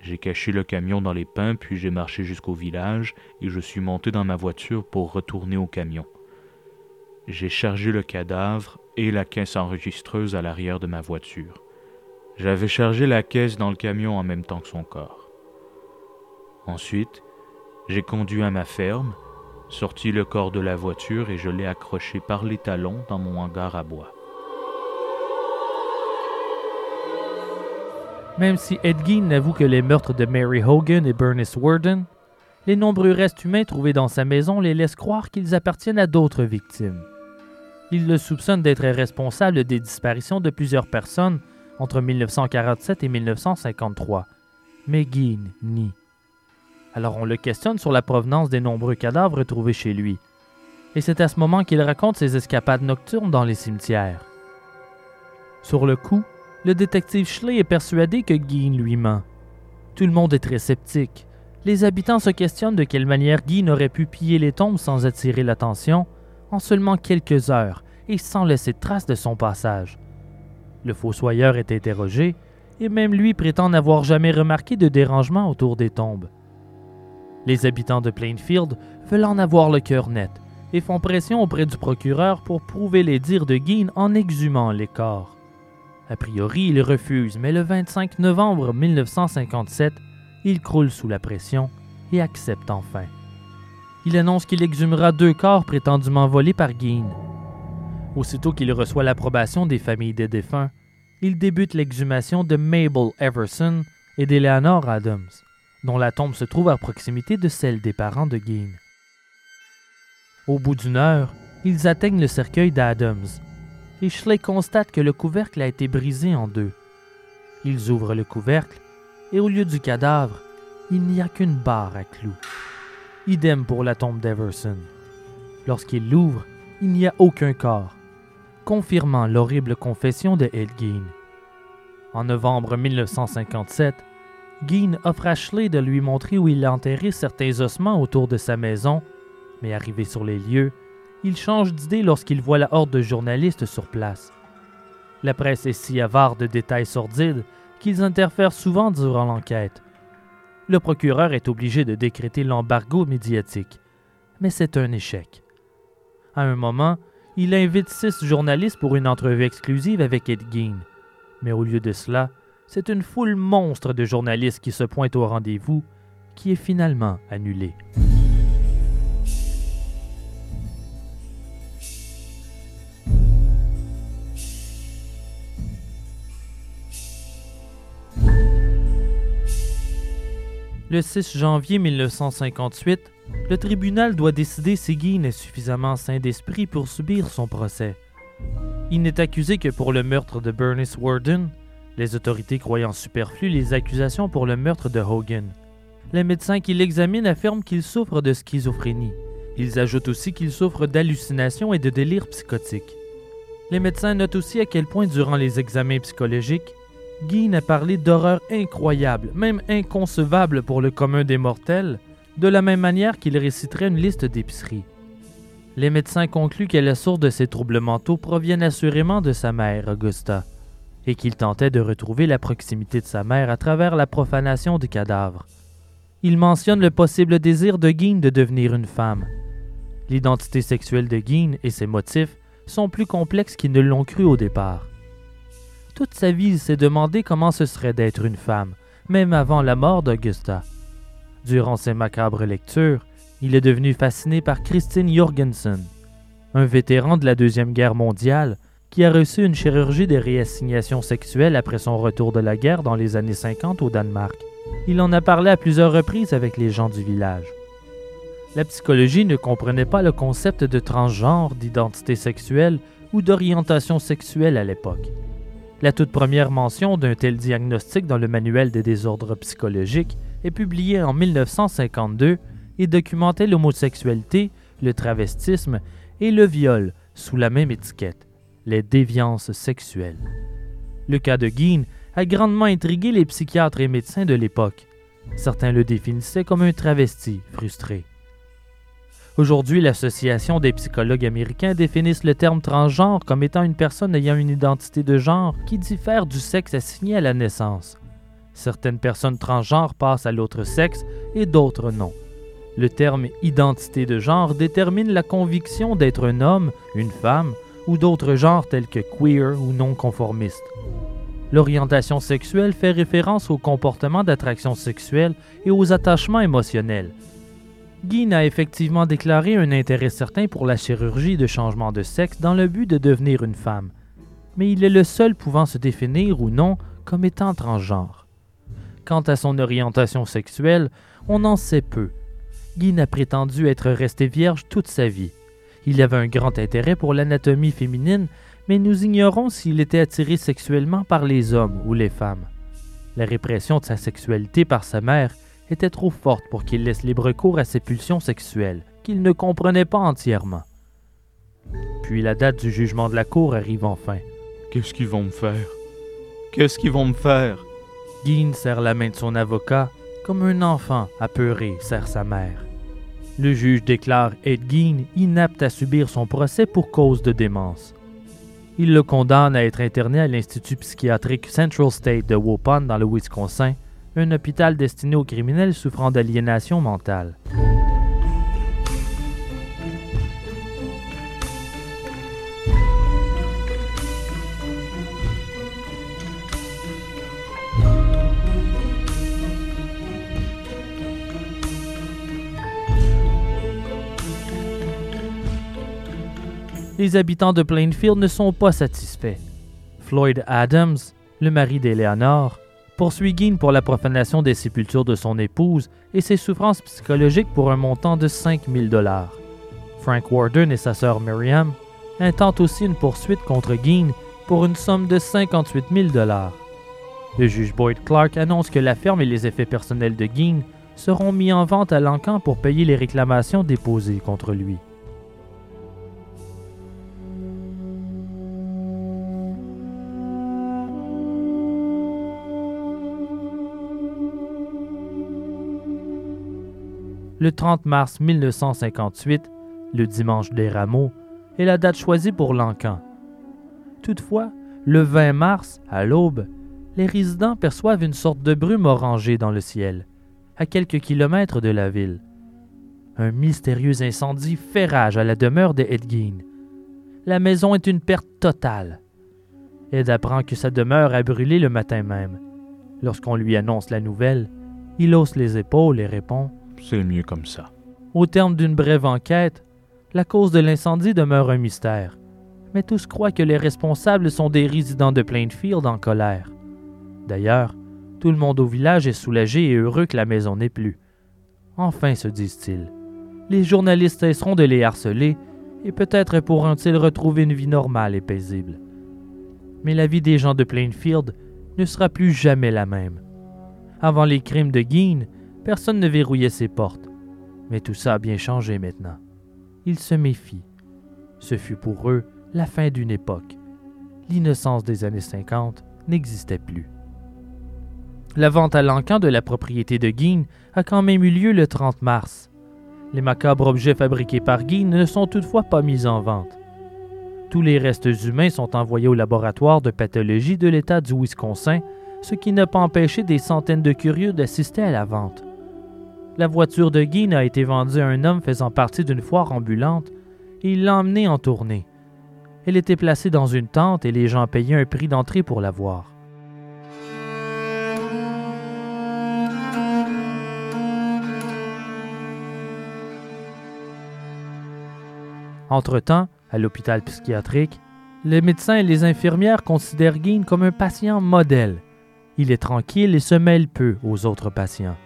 J'ai caché le camion dans les pins, puis j'ai marché jusqu'au village et je suis monté dans ma voiture pour retourner au camion. J'ai chargé le cadavre et la caisse enregistreuse à l'arrière de ma voiture. J'avais chargé la caisse dans le camion en même temps que son corps. Ensuite, j'ai conduit à ma ferme, sorti le corps de la voiture et je l'ai accroché par les talons dans mon hangar à bois. Même si Ed Gein n'avoue que les meurtres de Mary Hogan et Bernice Worden, les nombreux restes humains trouvés dans sa maison les laissent croire qu'ils appartiennent à d'autres victimes. Il le soupçonne d'être responsable des disparitions de plusieurs personnes entre 1947 et 1953, mais Gein nie. Alors on le questionne sur la provenance des nombreux cadavres trouvés chez lui. Et c'est à ce moment qu'il raconte ses escapades nocturnes dans les cimetières. Sur le coup, le détective Schley est persuadé que Gein lui ment. Tout le monde est très sceptique. Les habitants se questionnent de quelle manière Gein aurait pu piller les tombes sans attirer l'attention en seulement quelques heures et sans laisser trace de son passage. Le fossoyeur est interrogé et même lui prétend n'avoir jamais remarqué de dérangement autour des tombes. Les habitants de Plainfield veulent en avoir le cœur net et font pression auprès du procureur pour prouver les dires de Gein en exhumant les corps. A priori, il refuse, mais le 25 novembre 1957, il croule sous la pression et accepte enfin. Il annonce qu'il exhumera deux corps prétendument volés par Gein. Aussitôt qu'il reçoit l'approbation des familles des défunts, il débute l'exhumation de Mabel Everson et d'Eleanor Adams dont la tombe se trouve à proximité de celle des parents de Gein. Au bout d'une heure, ils atteignent le cercueil d'Adams, et Schley constate que le couvercle a été brisé en deux. Ils ouvrent le couvercle, et au lieu du cadavre, il n'y a qu'une barre à clous. Idem pour la tombe d'Everson. Lorsqu'il l'ouvre, il n'y a aucun corps, confirmant l'horrible confession de Gein. En novembre 1957, Gein offre à Schley de lui montrer où il a enterré certains ossements autour de sa maison, mais arrivé sur les lieux, il change d'idée lorsqu'il voit la horde de journalistes sur place. La presse est si avare de détails sordides qu'ils interfèrent souvent durant l'enquête. Le procureur est obligé de décréter l'embargo médiatique, mais c'est un échec. À un moment, il invite six journalistes pour une entrevue exclusive avec Ed Gein, mais au lieu de cela, c'est une foule monstre de journalistes qui se pointent au rendez-vous, qui est finalement annulé. Le 6 janvier 1958, le tribunal doit décider si Guy est suffisamment sain d'esprit pour subir son procès. Il n'est accusé que pour le meurtre de Bernice Warden, les autorités croyant superflues les accusations pour le meurtre de Hogan. Les médecins qui l'examinent affirment qu'il souffre de schizophrénie. Ils ajoutent aussi qu'il souffre d'hallucinations et de délires psychotiques. Les médecins notent aussi à quel point, durant les examens psychologiques, Guy a parlé d'horreurs incroyables, même inconcevables pour le commun des mortels, de la même manière qu'il réciterait une liste d'épiceries. Les médecins concluent que la source de ces troubles mentaux proviennent assurément de sa mère, Augusta et qu'il tentait de retrouver la proximité de sa mère à travers la profanation des cadavres. Il mentionne le possible désir de Gein de devenir une femme. L'identité sexuelle de Gein et ses motifs sont plus complexes qu'ils ne l'ont cru au départ. Toute sa vie, il s'est demandé comment ce serait d'être une femme, même avant la mort d'Augusta. Durant ses macabres lectures, il est devenu fasciné par Christine Jorgensen, un vétéran de la Deuxième Guerre mondiale qui a reçu une chirurgie de réassignation sexuelle après son retour de la guerre dans les années 50 au Danemark. Il en a parlé à plusieurs reprises avec les gens du village. La psychologie ne comprenait pas le concept de transgenre, d'identité sexuelle ou d'orientation sexuelle à l'époque. La toute première mention d'un tel diagnostic dans le manuel des désordres psychologiques est publiée en 1952 et documentait l'homosexualité, le travestisme et le viol sous la même étiquette, les déviances sexuelles. Le cas de Guine a grandement intrigué les psychiatres et médecins de l'époque. Certains le définissaient comme un travesti frustré. Aujourd'hui, l'Association des psychologues américains définissent le terme transgenre comme étant une personne ayant une identité de genre qui diffère du sexe assigné à la naissance. Certaines personnes transgenres passent à l'autre sexe et d'autres non. Le terme identité de genre détermine la conviction d'être un homme, une femme ou d'autres genres tels que queer ou non conformiste. L'orientation sexuelle fait référence au comportement d'attraction sexuelle et aux attachements émotionnels, Guy a effectivement déclaré un intérêt certain pour la chirurgie de changement de sexe dans le but de devenir une femme, mais il est le seul pouvant se définir ou non comme étant transgenre. Quant à son orientation sexuelle, on en sait peu. Guy a prétendu être resté vierge toute sa vie. Il avait un grand intérêt pour l'anatomie féminine, mais nous ignorons s'il était attiré sexuellement par les hommes ou les femmes. La répression de sa sexualité par sa mère était trop forte pour qu'il laisse libre cours à ses pulsions sexuelles, qu'il ne comprenait pas entièrement. Puis la date du jugement de la cour arrive enfin. Qu'est-ce qu'ils vont me faire? Qu'est-ce qu'ils vont me faire? Guine serre la main de son avocat comme un enfant apeuré serre sa mère. Le juge déclare Ed Gein inapte à subir son procès pour cause de démence. Il le condamne à être interné à l'Institut psychiatrique Central State de Waupun dans le Wisconsin un hôpital destiné aux criminels souffrant d'aliénation mentale. Les habitants de Plainfield ne sont pas satisfaits. Floyd Adams, le mari d'Eleanor, poursuit Guin pour la profanation des sépultures de son épouse et ses souffrances psychologiques pour un montant de 5000 dollars. Frank Warden et sa sœur Miriam intentent aussi une poursuite contre Guin pour une somme de 58 000 dollars. Le juge Boyd Clark annonce que la ferme et les effets personnels de Guin seront mis en vente à l'encan pour payer les réclamations déposées contre lui. Le 30 mars 1958, le dimanche des rameaux, est la date choisie pour l'encan. Toutefois, le 20 mars, à l'aube, les résidents perçoivent une sorte de brume orangée dans le ciel, à quelques kilomètres de la ville. Un mystérieux incendie fait rage à la demeure de Edgeen. La maison est une perte totale. Ed apprend que sa demeure a brûlé le matin même. Lorsqu'on lui annonce la nouvelle, il hausse les épaules et répond c'est mieux comme ça. Au terme d'une brève enquête, la cause de l'incendie demeure un mystère, mais tous croient que les responsables sont des résidents de Plainfield en colère. D'ailleurs, tout le monde au village est soulagé et heureux que la maison n'ait plus. Enfin, se disent-ils, les journalistes cesseront de les harceler et peut-être pourront-ils retrouver une vie normale et paisible. Mais la vie des gens de Plainfield ne sera plus jamais la même. Avant les crimes de Gein, Personne ne verrouillait ses portes. Mais tout ça a bien changé maintenant. Ils se méfient. Ce fut pour eux la fin d'une époque. L'innocence des années 50 n'existait plus. La vente à l'encan de la propriété de Guin a quand même eu lieu le 30 mars. Les macabres objets fabriqués par Guin ne sont toutefois pas mis en vente. Tous les restes humains sont envoyés au laboratoire de pathologie de l'État du Wisconsin, ce qui n'a pas empêché des centaines de curieux d'assister à la vente. La voiture de Guy a été vendue à un homme faisant partie d'une foire ambulante et il l'a emmenée en tournée. Elle était placée dans une tente et les gens payaient un prix d'entrée pour la voir. Entre-temps, à l'hôpital psychiatrique, les médecins et les infirmières considèrent Gein comme un patient modèle. Il est tranquille et se mêle peu aux autres patients.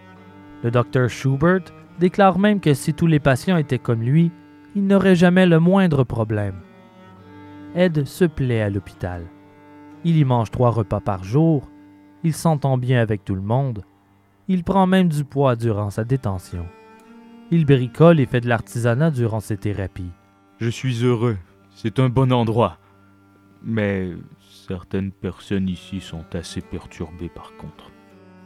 Le docteur Schubert déclare même que si tous les patients étaient comme lui, il n'aurait jamais le moindre problème. Ed se plaît à l'hôpital. Il y mange trois repas par jour, il s'entend bien avec tout le monde, il prend même du poids durant sa détention. Il bricole et fait de l'artisanat durant ses thérapies. Je suis heureux, c'est un bon endroit. Mais certaines personnes ici sont assez perturbées par contre.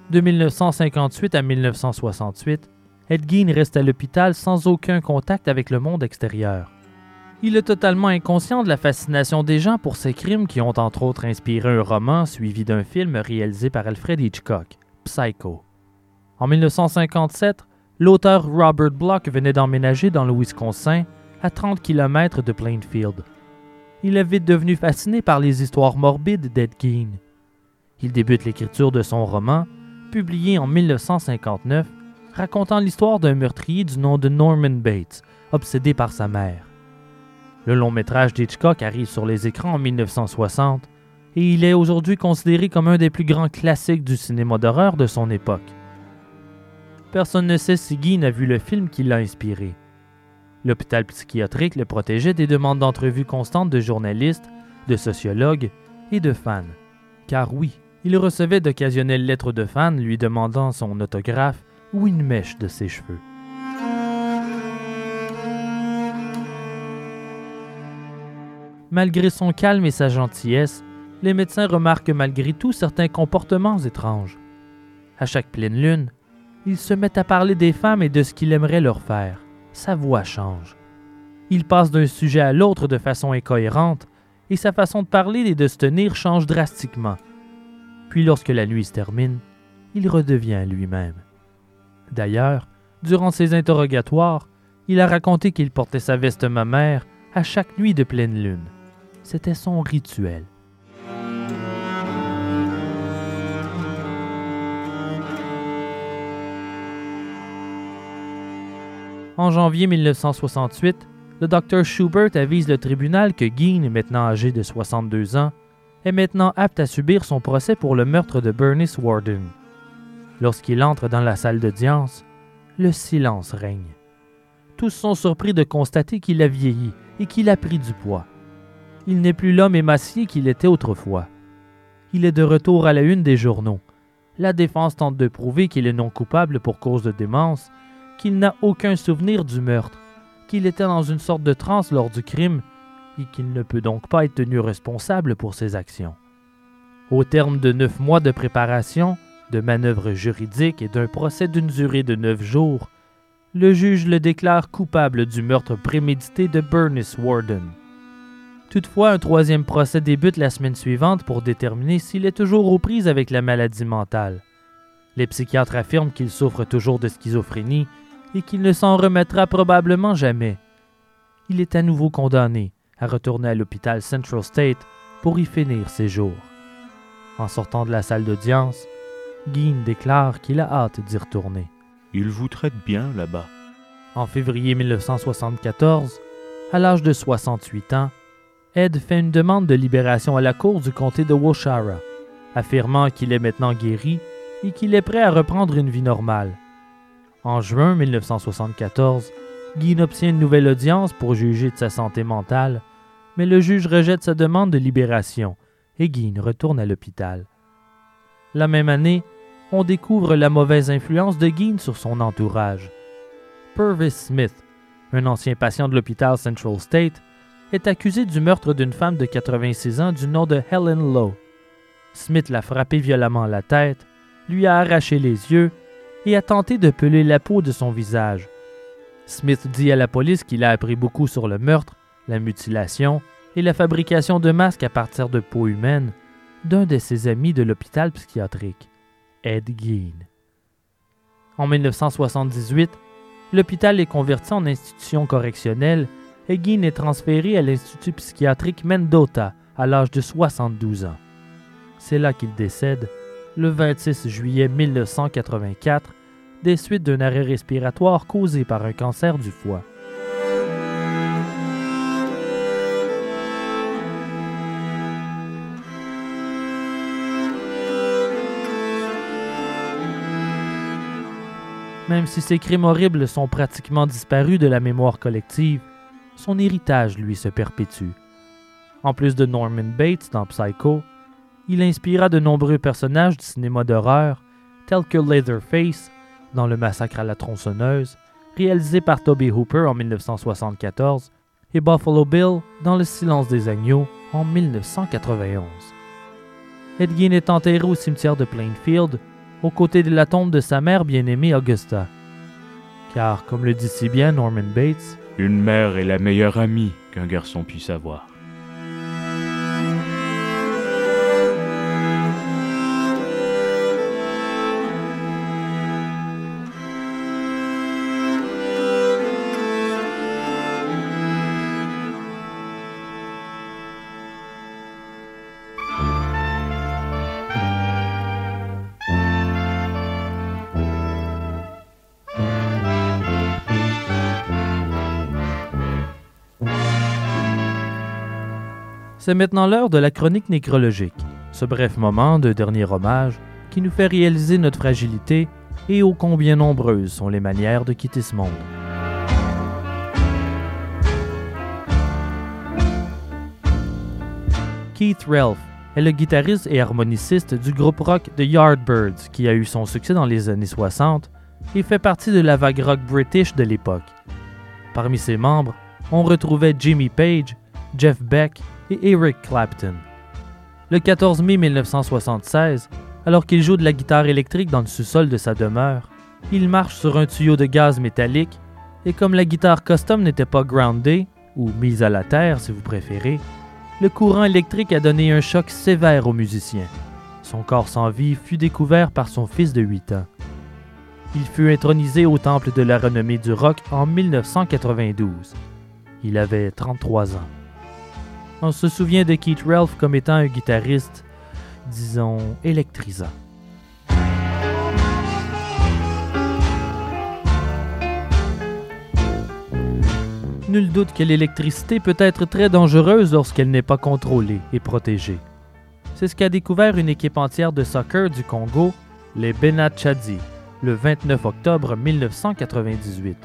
De 1958 à 1968, Ed Gein reste à l'hôpital sans aucun contact avec le monde extérieur. Il est totalement inconscient de la fascination des gens pour ces crimes qui ont entre autres inspiré un roman suivi d'un film réalisé par Alfred Hitchcock, Psycho. En 1957, l'auteur Robert Bloch venait d'emménager dans le Wisconsin, à 30 km de Plainfield. Il est vite devenu fasciné par les histoires morbides d'Ed Gein. Il débute l'écriture de son roman, publié en 1959, racontant l'histoire d'un meurtrier du nom de Norman Bates, obsédé par sa mère. Le long métrage d'Hitchcock arrive sur les écrans en 1960 et il est aujourd'hui considéré comme un des plus grands classiques du cinéma d'horreur de son époque. Personne ne sait si Guy n'a vu le film qui l'a inspiré. L'hôpital psychiatrique le protégeait des demandes d'entrevues constantes de journalistes, de sociologues et de fans. Car oui, il recevait d'occasionnelles lettres de fans lui demandant son autographe ou une mèche de ses cheveux. Malgré son calme et sa gentillesse, les médecins remarquent malgré tout certains comportements étranges. À chaque pleine lune, il se met à parler des femmes et de ce qu'il aimerait leur faire. Sa voix change. Il passe d'un sujet à l'autre de façon incohérente et sa façon de parler et de se tenir change drastiquement. Puis lorsque la nuit se termine, il redevient lui-même. D'ailleurs, durant ses interrogatoires, il a raconté qu'il portait sa veste mammaire à chaque nuit de pleine lune. C'était son rituel. En janvier 1968, le docteur Schubert avise le tribunal que Gein, maintenant âgé de 62 ans, est maintenant apte à subir son procès pour le meurtre de Bernice Warden. Lorsqu'il entre dans la salle d'audience, le silence règne. Tous sont surpris de constater qu'il a vieilli et qu'il a pris du poids. Il n'est plus l'homme émacié qu'il était autrefois. Il est de retour à la une des journaux. La défense tente de prouver qu'il est non coupable pour cause de démence, qu'il n'a aucun souvenir du meurtre, qu'il était dans une sorte de transe lors du crime et qu'il ne peut donc pas être tenu responsable pour ses actions. Au terme de neuf mois de préparation, de manœuvres juridiques et d'un procès d'une durée de neuf jours, le juge le déclare coupable du meurtre prémédité de Bernice Warden. Toutefois, un troisième procès débute la semaine suivante pour déterminer s'il est toujours aux prises avec la maladie mentale. Les psychiatres affirment qu'il souffre toujours de schizophrénie et qu'il ne s'en remettra probablement jamais. Il est à nouveau condamné à retourner à l'hôpital Central State pour y finir ses jours. En sortant de la salle d'audience, Guin déclare qu'il a hâte d'y retourner. Il vous traite bien là-bas. En février 1974, à l'âge de 68 ans, Ed fait une demande de libération à la cour du comté de Woshara, affirmant qu'il est maintenant guéri et qu'il est prêt à reprendre une vie normale. En juin 1974, Guy obtient une nouvelle audience pour juger de sa santé mentale, mais le juge rejette sa demande de libération et Guy retourne à l'hôpital. La même année, on découvre la mauvaise influence de Gein sur son entourage. Purvis Smith, un ancien patient de l'hôpital Central State, est accusé du meurtre d'une femme de 86 ans du nom de Helen Lowe. Smith l'a frappé violemment à la tête, lui a arraché les yeux et a tenté de peler la peau de son visage. Smith dit à la police qu'il a appris beaucoup sur le meurtre, la mutilation et la fabrication de masques à partir de peau humaine d'un de ses amis de l'hôpital psychiatrique. Ed Gein. En 1978, l'hôpital est converti en institution correctionnelle Egin est transféré à l'Institut psychiatrique Mendota à l'âge de 72 ans. C'est là qu'il décède le 26 juillet 1984 des suites d'un arrêt respiratoire causé par un cancer du foie. Même si ces crimes horribles sont pratiquement disparus de la mémoire collective, son héritage, lui, se perpétue. En plus de Norman Bates dans Psycho, il inspira de nombreux personnages du cinéma d'horreur, tels que Leatherface dans Le Massacre à la tronçonneuse, réalisé par Toby Hooper en 1974, et Buffalo Bill dans Le silence des agneaux en 1991. Ed est enterré au cimetière de Plainfield, aux côtés de la tombe de sa mère bien-aimée Augusta. Car, comme le dit si bien Norman Bates, Une mère est la meilleure amie qu'un garçon puisse avoir. C'est maintenant l'heure de la chronique nécrologique, ce bref moment de dernier hommage qui nous fait réaliser notre fragilité et ô combien nombreuses sont les manières de quitter ce monde. Keith Ralph est le guitariste et harmoniciste du groupe rock The Yardbirds qui a eu son succès dans les années 60 et fait partie de la vague rock british de l'époque. Parmi ses membres, on retrouvait Jimmy Page, Jeff Beck et Eric Clapton. Le 14 mai 1976, alors qu'il joue de la guitare électrique dans le sous-sol de sa demeure, il marche sur un tuyau de gaz métallique et comme la guitare custom n'était pas groundée, ou mise à la terre si vous préférez, le courant électrique a donné un choc sévère au musicien. Son corps sans vie fut découvert par son fils de 8 ans. Il fut intronisé au temple de la renommée du rock en 1992. Il avait 33 ans. On se souvient de Keith Ralph comme étant un guitariste, disons, électrisant. Nul doute que l'électricité peut être très dangereuse lorsqu'elle n'est pas contrôlée et protégée. C'est ce qu'a découvert une équipe entière de soccer du Congo, les Benachadi, le 29 octobre 1998.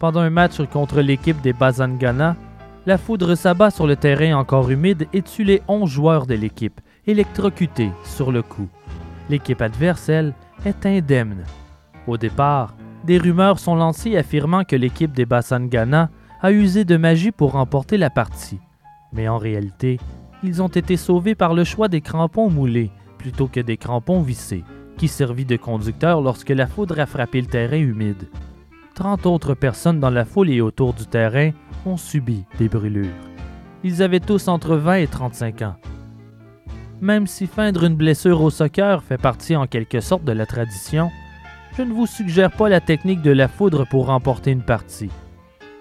Pendant un match contre l'équipe des Bazangana, la foudre s'abat sur le terrain encore humide et tue les 11 joueurs de l'équipe, électrocutés sur le coup. L'équipe adverse, elle, est indemne. Au départ, des rumeurs sont lancées affirmant que l'équipe des Basangana a usé de magie pour remporter la partie. Mais en réalité, ils ont été sauvés par le choix des crampons moulés plutôt que des crampons vissés, qui servirent de conducteurs lorsque la foudre a frappé le terrain humide. 30 autres personnes dans la foule et autour du terrain ont subi des brûlures. Ils avaient tous entre 20 et 35 ans. Même si feindre une blessure au soccer fait partie en quelque sorte de la tradition, je ne vous suggère pas la technique de la foudre pour remporter une partie.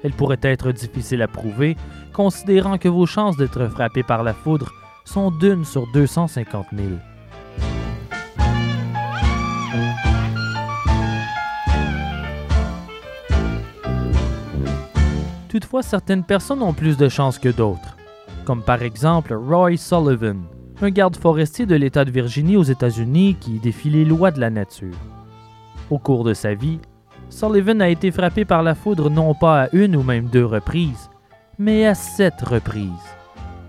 Elle pourrait être difficile à prouver, considérant que vos chances d'être frappé par la foudre sont d'une sur 250 000. Toutefois, certaines personnes ont plus de chances que d'autres, comme par exemple Roy Sullivan, un garde forestier de l'État de Virginie aux États-Unis qui défie les lois de la nature. Au cours de sa vie, Sullivan a été frappé par la foudre non pas à une ou même deux reprises, mais à sept reprises.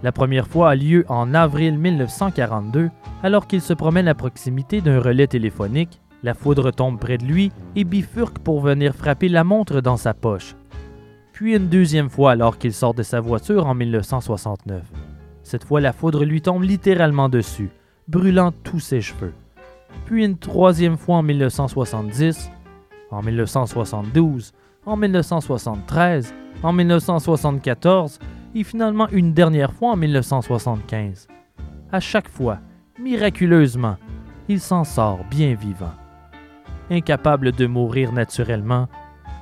La première fois a lieu en avril 1942, alors qu'il se promène à proximité d'un relais téléphonique. La foudre tombe près de lui et bifurque pour venir frapper la montre dans sa poche, puis une deuxième fois alors qu'il sort de sa voiture en 1969. Cette fois, la foudre lui tombe littéralement dessus, brûlant tous ses cheveux. Puis une troisième fois en 1970, en 1972, en 1973, en 1974 et finalement une dernière fois en 1975. À chaque fois, miraculeusement, il s'en sort bien vivant. Incapable de mourir naturellement,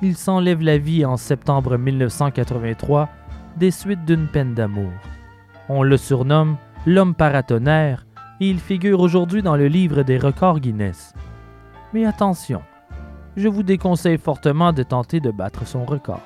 il s'enlève la vie en septembre 1983 des suites d'une peine d'amour. On le surnomme l'homme paratonnerre et il figure aujourd'hui dans le livre des records Guinness. Mais attention, je vous déconseille fortement de tenter de battre son record.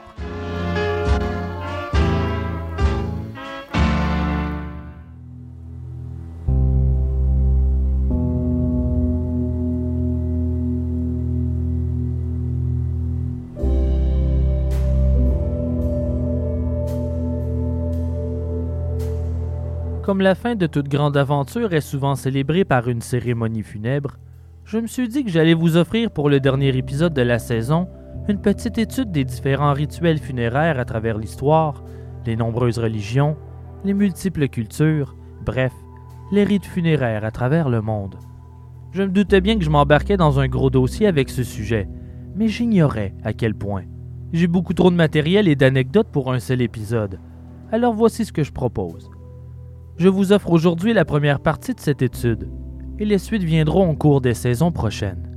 Comme la fin de toute grande aventure est souvent célébrée par une cérémonie funèbre, je me suis dit que j'allais vous offrir pour le dernier épisode de la saison une petite étude des différents rituels funéraires à travers l'histoire, les nombreuses religions, les multiples cultures, bref, les rites funéraires à travers le monde. Je me doutais bien que je m'embarquais dans un gros dossier avec ce sujet, mais j'ignorais à quel point. J'ai beaucoup trop de matériel et d'anecdotes pour un seul épisode. Alors voici ce que je propose. Je vous offre aujourd'hui la première partie de cette étude, et les suites viendront au cours des saisons prochaines.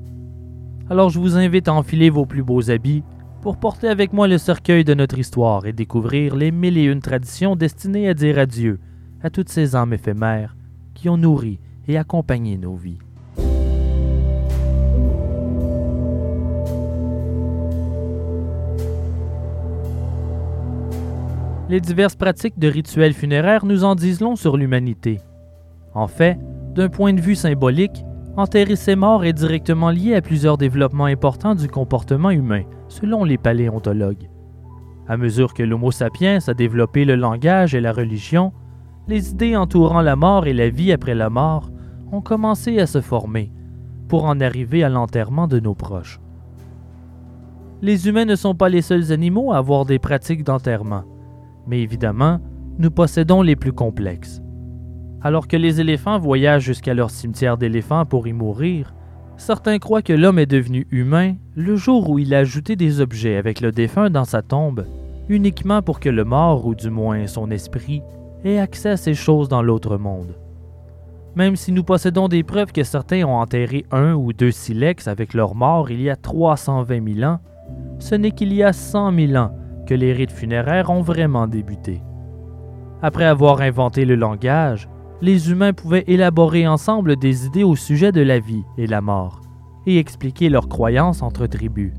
Alors je vous invite à enfiler vos plus beaux habits pour porter avec moi le cercueil de notre histoire et découvrir les mille et une traditions destinées à dire adieu à toutes ces âmes éphémères qui ont nourri et accompagné nos vies. Les diverses pratiques de rituels funéraires nous en disent long sur l'humanité. En fait, d'un point de vue symbolique, enterrer ses morts est directement lié à plusieurs développements importants du comportement humain, selon les paléontologues. À mesure que l'Homo sapiens a développé le langage et la religion, les idées entourant la mort et la vie après la mort ont commencé à se former, pour en arriver à l'enterrement de nos proches. Les humains ne sont pas les seuls animaux à avoir des pratiques d'enterrement mais évidemment, nous possédons les plus complexes. Alors que les éléphants voyagent jusqu'à leur cimetière d'éléphants pour y mourir, certains croient que l'homme est devenu humain le jour où il a ajouté des objets avec le défunt dans sa tombe, uniquement pour que le mort, ou du moins son esprit, ait accès à ces choses dans l'autre monde. Même si nous possédons des preuves que certains ont enterré un ou deux silex avec leur mort il y a 320 000 ans, ce n'est qu'il y a 100 000 ans que les rites funéraires ont vraiment débuté. Après avoir inventé le langage, les humains pouvaient élaborer ensemble des idées au sujet de la vie et la mort, et expliquer leurs croyances entre tribus.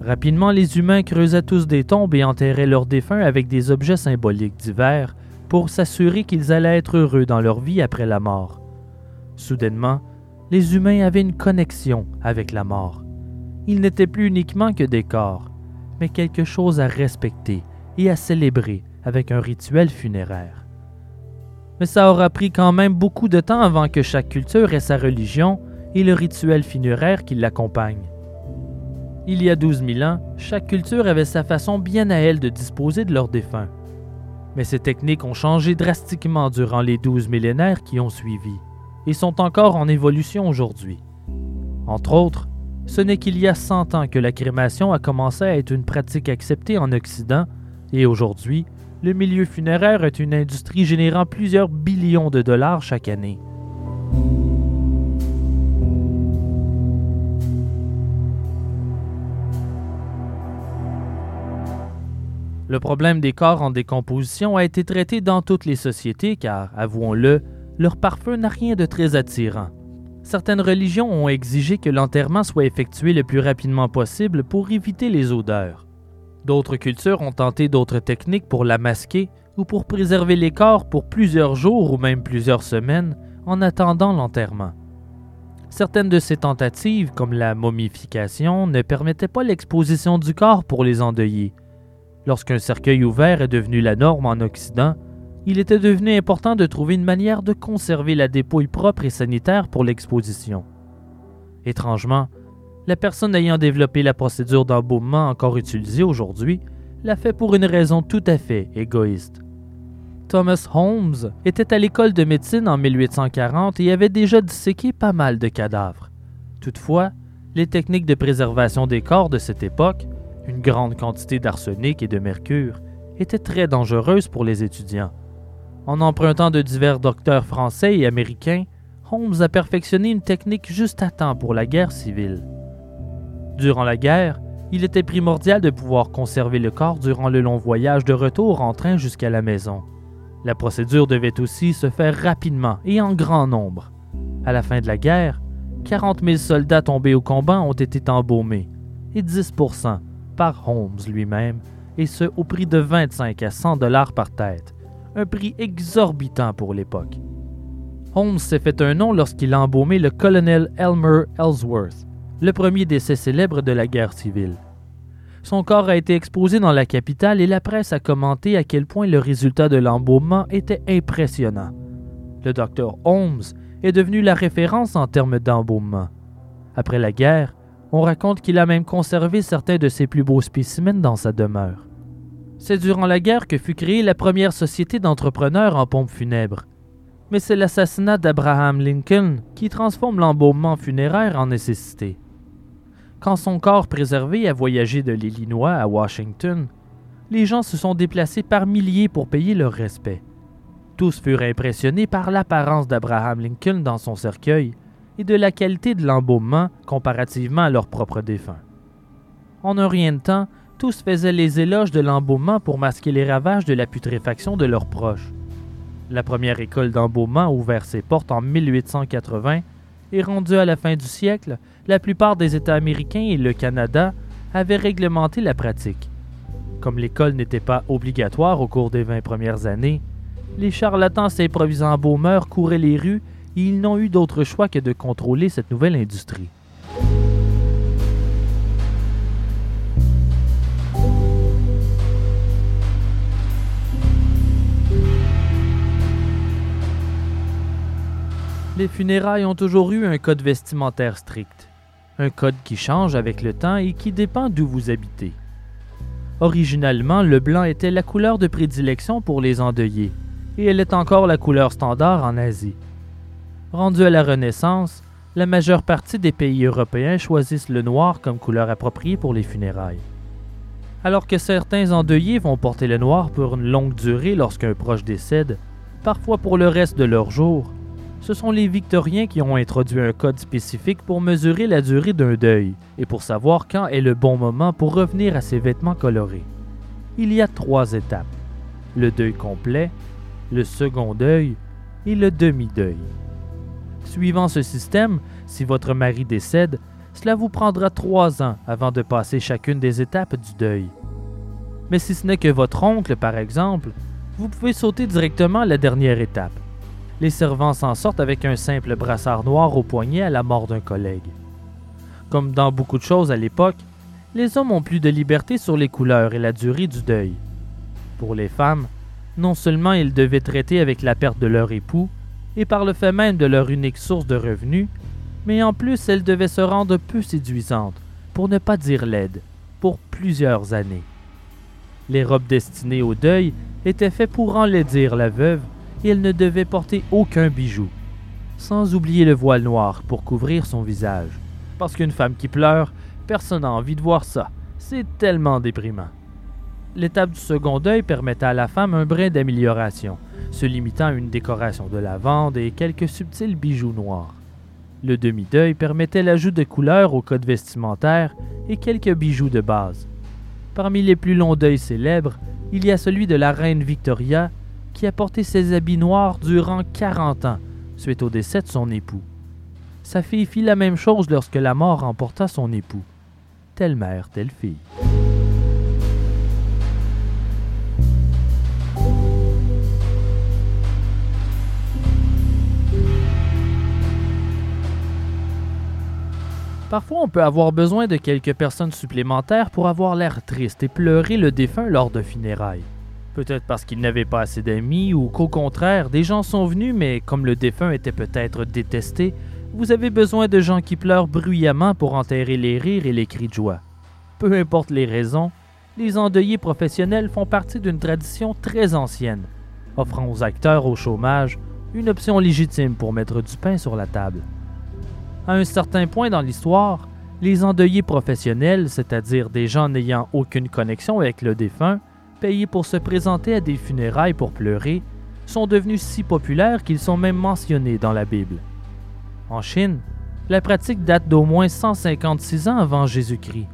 Rapidement, les humains creusaient tous des tombes et enterraient leurs défunts avec des objets symboliques divers pour s'assurer qu'ils allaient être heureux dans leur vie après la mort. Soudainement, les humains avaient une connexion avec la mort. Ils n'étaient plus uniquement que des corps, mais quelque chose à respecter et à célébrer avec un rituel funéraire. Mais ça aura pris quand même beaucoup de temps avant que chaque culture ait sa religion et le rituel funéraire qui l'accompagne. Il y a 12 000 ans, chaque culture avait sa façon bien à elle de disposer de leurs défunts. Mais ces techniques ont changé drastiquement durant les 12 millénaires qui ont suivi et sont encore en évolution aujourd'hui. Entre autres, ce n'est qu'il y a 100 ans que la crémation a commencé à être une pratique acceptée en Occident, et aujourd'hui, le milieu funéraire est une industrie générant plusieurs billions de dollars chaque année. Le problème des corps en décomposition a été traité dans toutes les sociétés car, avouons-le, leur parfum n'a rien de très attirant certaines religions ont exigé que l'enterrement soit effectué le plus rapidement possible pour éviter les odeurs. D'autres cultures ont tenté d'autres techniques pour la masquer ou pour préserver les corps pour plusieurs jours ou même plusieurs semaines en attendant l'enterrement. Certaines de ces tentatives, comme la momification, ne permettaient pas l'exposition du corps pour les endeuillés. Lorsqu'un cercueil ouvert est devenu la norme en Occident, il était devenu important de trouver une manière de conserver la dépouille propre et sanitaire pour l'exposition. Étrangement, la personne ayant développé la procédure d'embaumement encore utilisée aujourd'hui l'a fait pour une raison tout à fait égoïste. Thomas Holmes était à l'école de médecine en 1840 et avait déjà disséqué pas mal de cadavres. Toutefois, les techniques de préservation des corps de cette époque, une grande quantité d'arsenic et de mercure, étaient très dangereuses pour les étudiants. En empruntant de divers docteurs français et américains, Holmes a perfectionné une technique juste à temps pour la guerre civile. Durant la guerre, Il était primordial de pouvoir conserver le corps durant le long voyage de retour en train jusqu'à la maison. La procédure devait aussi se faire rapidement et en grand nombre. À la fin de la guerre, 40 000 soldats tombés au combat ont été embaumés, et 10% par Holmes lui-même, et ce au prix de 25 à 100 dollars par tête, un prix exorbitant pour l'époque. Holmes s'est fait un nom lorsqu'il a embaumé le colonel Elmer Ellsworth, le premier décès célèbre de la guerre civile. Son corps a été exposé dans la capitale et la presse a commenté à quel point le résultat de l'embaumement était impressionnant. Le docteur Holmes est devenu la référence en termes d'embaumement. Après la guerre, on raconte qu'il a même conservé certains de ses plus beaux spécimens dans sa demeure. C'est durant la guerre que fut créée la première société d'entrepreneurs en pompes funèbres. Mais c'est l'assassinat d'Abraham Lincoln qui transforme l'embaumement funéraire en nécessité. Quand son corps préservé a voyagé de l'Illinois à Washington, les gens se sont déplacés par milliers pour payer leur respect. Tous furent impressionnés par l'apparence d'Abraham Lincoln dans son cercueil et de la qualité de l'embaumement comparativement à leur propre défunt. En un rien de temps, tous faisaient les éloges de l'embaumement pour masquer les ravages de la putréfaction de leurs proches. La première école d'embaumement a ouvert ses portes en 1880 et rendue à la fin du siècle, la plupart des États américains et le Canada avaient réglementé la pratique. Comme l'école n'était pas obligatoire au cours des 20 premières années, les charlatans s'improvisant baumeurs couraient les rues et ils n'ont eu d'autre choix que de contrôler cette nouvelle industrie. Les funérailles ont toujours eu un code vestimentaire strict, un code qui change avec le temps et qui dépend d'où vous habitez. Originalement, le blanc était la couleur de prédilection pour les endeuillés, et elle est encore la couleur standard en Asie. Rendu à la Renaissance, la majeure partie des pays européens choisissent le noir comme couleur appropriée pour les funérailles. Alors que certains endeuillés vont porter le noir pour une longue durée lorsqu'un proche décède, parfois pour le reste de leur jour, ce sont les Victoriens qui ont introduit un code spécifique pour mesurer la durée d'un deuil et pour savoir quand est le bon moment pour revenir à ses vêtements colorés. Il y a trois étapes. Le deuil complet, le second deuil et le demi-deuil. Suivant ce système, si votre mari décède, cela vous prendra trois ans avant de passer chacune des étapes du deuil. Mais si ce n'est que votre oncle, par exemple, vous pouvez sauter directement à la dernière étape. Les servants s'en sortent avec un simple brassard noir au poignet à la mort d'un collègue. Comme dans beaucoup de choses à l'époque, les hommes ont plus de liberté sur les couleurs et la durée du deuil. Pour les femmes, non seulement ils devaient traiter avec la perte de leur époux, et par le fait même de leur unique source de revenus, mais en plus elles devaient se rendre peu séduisantes, pour ne pas dire laides, pour plusieurs années. Les robes destinées au deuil étaient faites pour enlaidir la veuve, elle ne devait porter aucun bijou, sans oublier le voile noir pour couvrir son visage, parce qu'une femme qui pleure, personne n'a envie de voir ça, c'est tellement déprimant. L'étape du second deuil permettait à la femme un brin d'amélioration, se limitant à une décoration de lavande et quelques subtils bijoux noirs. Le demi-deuil permettait l'ajout de couleurs au code vestimentaire et quelques bijoux de base. Parmi les plus longs deuils célèbres, il y a celui de la reine Victoria qui a porté ses habits noirs durant 40 ans, suite au décès de son époux. Sa fille fit la même chose lorsque la mort emporta son époux. Telle mère, telle fille. Parfois, on peut avoir besoin de quelques personnes supplémentaires pour avoir l'air triste et pleurer le défunt lors de funérailles. Peut-être parce qu'il n'avait pas assez d'amis ou qu'au contraire, des gens sont venus, mais comme le défunt était peut-être détesté, vous avez besoin de gens qui pleurent bruyamment pour enterrer les rires et les cris de joie. Peu importe les raisons, les endeuillés professionnels font partie d'une tradition très ancienne, offrant aux acteurs au chômage une option légitime pour mettre du pain sur la table. À un certain point dans l'histoire, les endeuillés professionnels, c'est-à-dire des gens n'ayant aucune connexion avec le défunt, payés pour se présenter à des funérailles pour pleurer, sont devenus si populaires qu'ils sont même mentionnés dans la Bible. En Chine, la pratique date d'au moins 156 ans avant Jésus-Christ.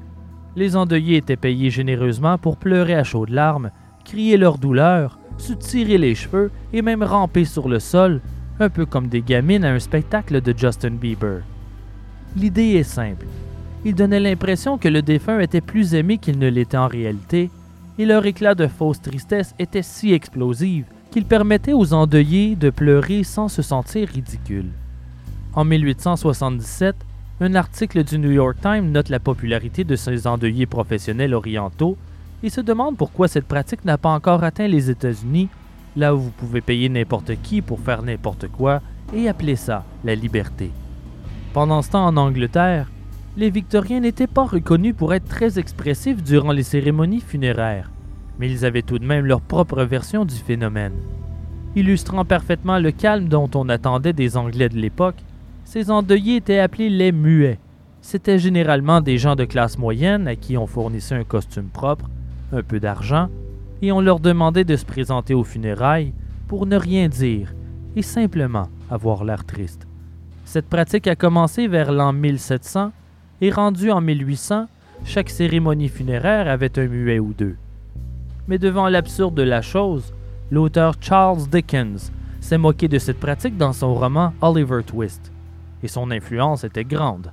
Les endeuillés étaient payés généreusement pour pleurer à chaudes larmes, crier leur douleur, se tirer les cheveux et même ramper sur le sol, un peu comme des gamines à un spectacle de Justin Bieber. L'idée est simple. Ils donnaient l'impression que le défunt était plus aimé qu'il ne l'était en réalité, et leur éclat de fausse tristesse était si explosif qu'il permettait aux endeuillés de pleurer sans se sentir ridicules. En 1877, un article du New York Times note la popularité de ces endeuillés professionnels orientaux et se demande pourquoi cette pratique n'a pas encore atteint les États-Unis, là où vous pouvez payer n'importe qui pour faire n'importe quoi et appeler ça la liberté. Pendant ce temps en Angleterre, les Victoriens n'étaient pas reconnus pour être très expressifs durant les cérémonies funéraires, mais ils avaient tout de même leur propre version du phénomène. Illustrant parfaitement le calme dont on attendait des Anglais de l'époque, ces endeuillés étaient appelés les muets. C'étaient généralement des gens de classe moyenne à qui on fournissait un costume propre, un peu d'argent, et on leur demandait de se présenter aux funérailles pour ne rien dire et simplement avoir l'air triste. Cette pratique a commencé vers l'an 1700 et rendue en 1800, chaque cérémonie funéraire avait un muet ou deux. Mais devant l'absurde de la chose, l'auteur Charles Dickens s'est moqué de cette pratique dans son roman Oliver Twist, et son influence était grande.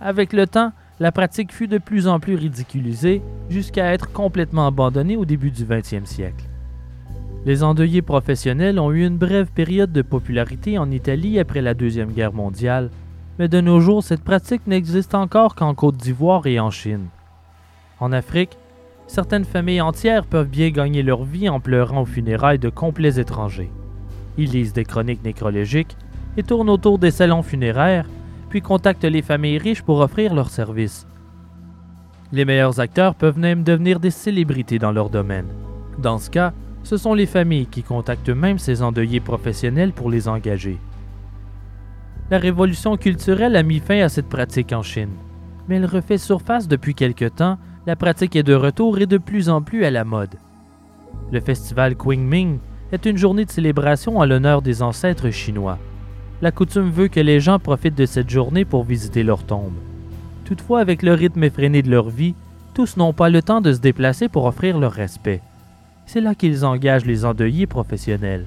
Avec le temps, la pratique fut de plus en plus ridiculisée jusqu'à être complètement abandonnée au début du 20e siècle. Les endeuillés professionnels ont eu une brève période de popularité en Italie après la Deuxième Guerre mondiale, mais de nos jours, cette pratique n'existe encore qu'en Côte d'Ivoire et en Chine. En Afrique, certaines familles entières peuvent bien gagner leur vie en pleurant aux funérailles de complets étrangers. Ils lisent des chroniques nécrologiques et tournent autour des salons funéraires, puis contactent les familles riches pour offrir leurs services. Les meilleurs acteurs peuvent même devenir des célébrités dans leur domaine. Dans ce cas, ce sont les familles qui contactent même ces endeuillés professionnels pour les engager. La révolution culturelle a mis fin à cette pratique en Chine, mais elle refait surface depuis quelque temps, la pratique est de retour et de plus en plus à la mode. Le festival Qingming est une journée de célébration en l'honneur des ancêtres chinois. La coutume veut que les gens profitent de cette journée pour visiter leur tombe. Toutefois, avec le rythme effréné de leur vie, tous n'ont pas le temps de se déplacer pour offrir leur respect. C'est là qu'ils engagent les endeuillés professionnels.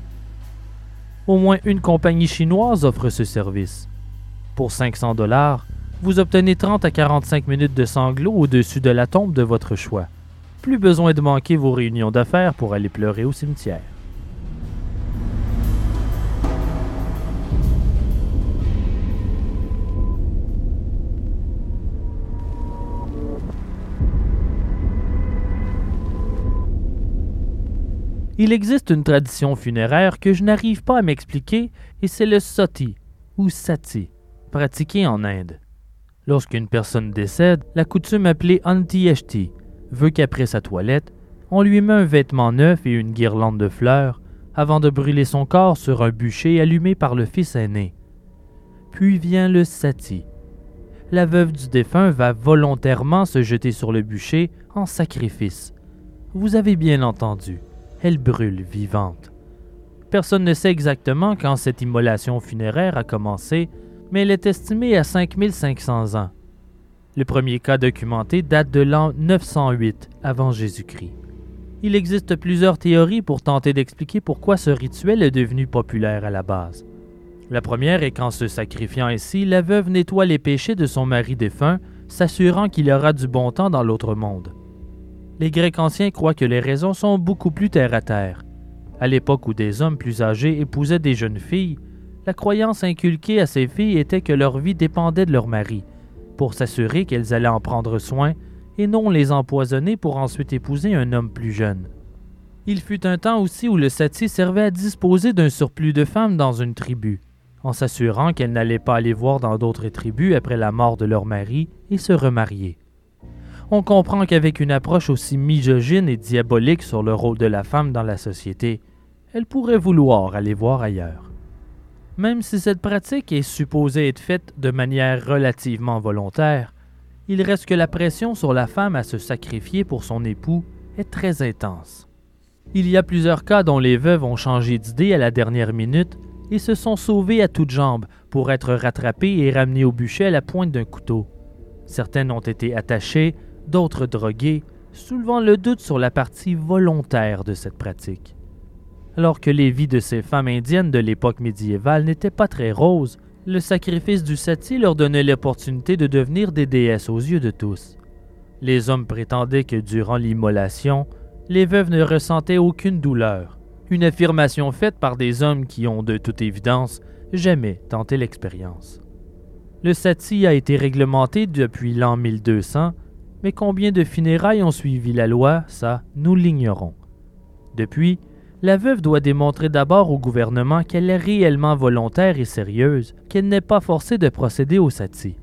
Au moins une compagnie chinoise offre ce service. Pour 500 dollars, vous obtenez 30 à 45 minutes de sanglots au-dessus de la tombe de votre choix. Plus besoin de manquer vos réunions d'affaires pour aller pleurer au cimetière. Il existe une tradition funéraire que je n'arrive pas à m'expliquer et c'est le sati ou sati, pratiqué en Inde. Lorsqu'une personne décède, la coutume appelée antieshti veut qu'après sa toilette, on lui met un vêtement neuf et une guirlande de fleurs avant de brûler son corps sur un bûcher allumé par le fils aîné. Puis vient le sati. La veuve du défunt va volontairement se jeter sur le bûcher en sacrifice. Vous avez bien entendu elle brûle vivante. Personne ne sait exactement quand cette immolation funéraire a commencé, mais elle est estimée à 5500 ans. Le premier cas documenté date de l'an 908 avant Jésus-Christ. Il existe plusieurs théories pour tenter d'expliquer pourquoi ce rituel est devenu populaire à la base. La première est qu'en se sacrifiant ainsi, la veuve nettoie les péchés de son mari défunt, s'assurant qu'il aura du bon temps dans l'autre monde les Grecs anciens croient que les raisons sont beaucoup plus terre à terre. À l'époque où des hommes plus âgés épousaient des jeunes filles, la croyance inculquée à ces filles était que leur vie dépendait de leur mari, pour s'assurer qu'elles allaient en prendre soin et non les empoisonner pour ensuite épouser un homme plus jeune. Il fut un temps aussi où le sati servait à disposer d'un surplus de femmes dans une tribu, en s'assurant qu'elles n'allaient pas aller voir dans d'autres tribus après la mort de leur mari et se remarier on comprend qu'avec une approche aussi misogyne et diabolique sur le rôle de la femme dans la société, elle pourrait vouloir aller voir ailleurs. Même si cette pratique est supposée être faite de manière relativement volontaire, il reste que la pression sur la femme à se sacrifier pour son époux est très intense. Il y a plusieurs cas dont les veuves ont changé d'idée à la dernière minute et se sont sauvées à toutes jambes pour être rattrapées et ramenées au bûcher à la pointe d'un couteau. Certaines ont été attachées, d'autres drogués, soulevant le doute sur la partie volontaire de cette pratique. Alors que les vies de ces femmes indiennes de l'époque médiévale n'étaient pas très roses, le sacrifice du sati leur donnait l'opportunité de devenir des déesses aux yeux de tous. Les hommes prétendaient que durant l'immolation, les veuves ne ressentaient aucune douleur, une affirmation faite par des hommes qui ont, de toute évidence, jamais tenté l'expérience. Le sati a été réglementé depuis l'an 1200, mais combien de funérailles ont suivi la loi, ça, nous l'ignorons. Depuis, la veuve doit démontrer d'abord au gouvernement qu'elle est réellement volontaire et sérieuse, qu'elle n'est pas forcée de procéder au sati.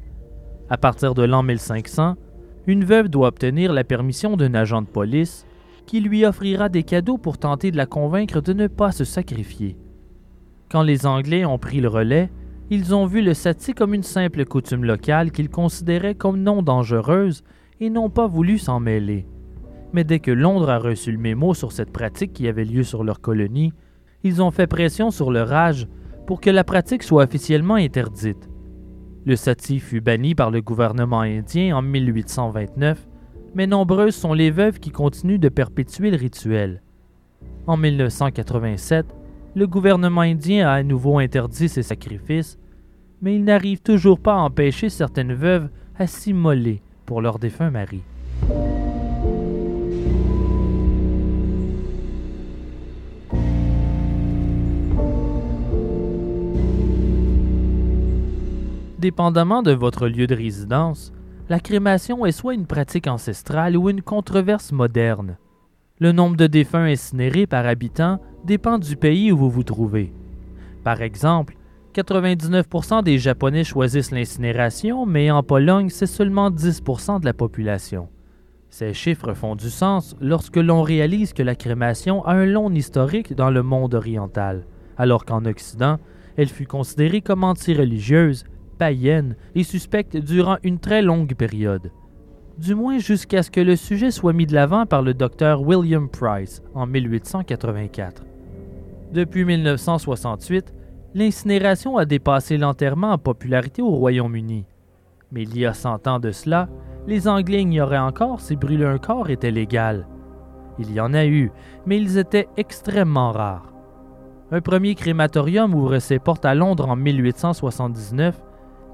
À partir de l'an 1500, une veuve doit obtenir la permission d'un agent de police qui lui offrira des cadeaux pour tenter de la convaincre de ne pas se sacrifier. Quand les Anglais ont pris le relais, ils ont vu le sati comme une simple coutume locale qu'ils considéraient comme non dangereuse et n'ont pas voulu s'en mêler. Mais dès que Londres a reçu le mémo sur cette pratique qui avait lieu sur leur colonie, ils ont fait pression sur le Raj pour que la pratique soit officiellement interdite. Le sati fut banni par le gouvernement indien en 1829, mais nombreuses sont les veuves qui continuent de perpétuer le rituel. En 1987, le gouvernement indien a à nouveau interdit ces sacrifices, mais il n'arrive toujours pas à empêcher certaines veuves à s'immoler pour leur défunt mari. Dépendamment de votre lieu de résidence, la crémation est soit une pratique ancestrale ou une controverse moderne. Le nombre de défunts incinérés par habitant dépend du pays où vous vous trouvez. Par exemple, 99% des Japonais choisissent l'incinération, mais en Pologne, c'est seulement 10% de la population. Ces chiffres font du sens lorsque l'on réalise que la crémation a un long historique dans le monde oriental, alors qu'en Occident, elle fut considérée comme anti-religieuse païenne et suspecte durant une très longue période. Du moins jusqu'à ce que le sujet soit mis de l'avant par le docteur William Price en 1884. Depuis 1968, l'incinération a dépassé l'enterrement en popularité au Royaume-Uni. Mais il y a 100 ans de cela, les Anglais ignoraient encore si brûler un corps était légal. Il y en a eu, mais ils étaient extrêmement rares. Un premier crématorium ouvre ses portes à Londres en 1879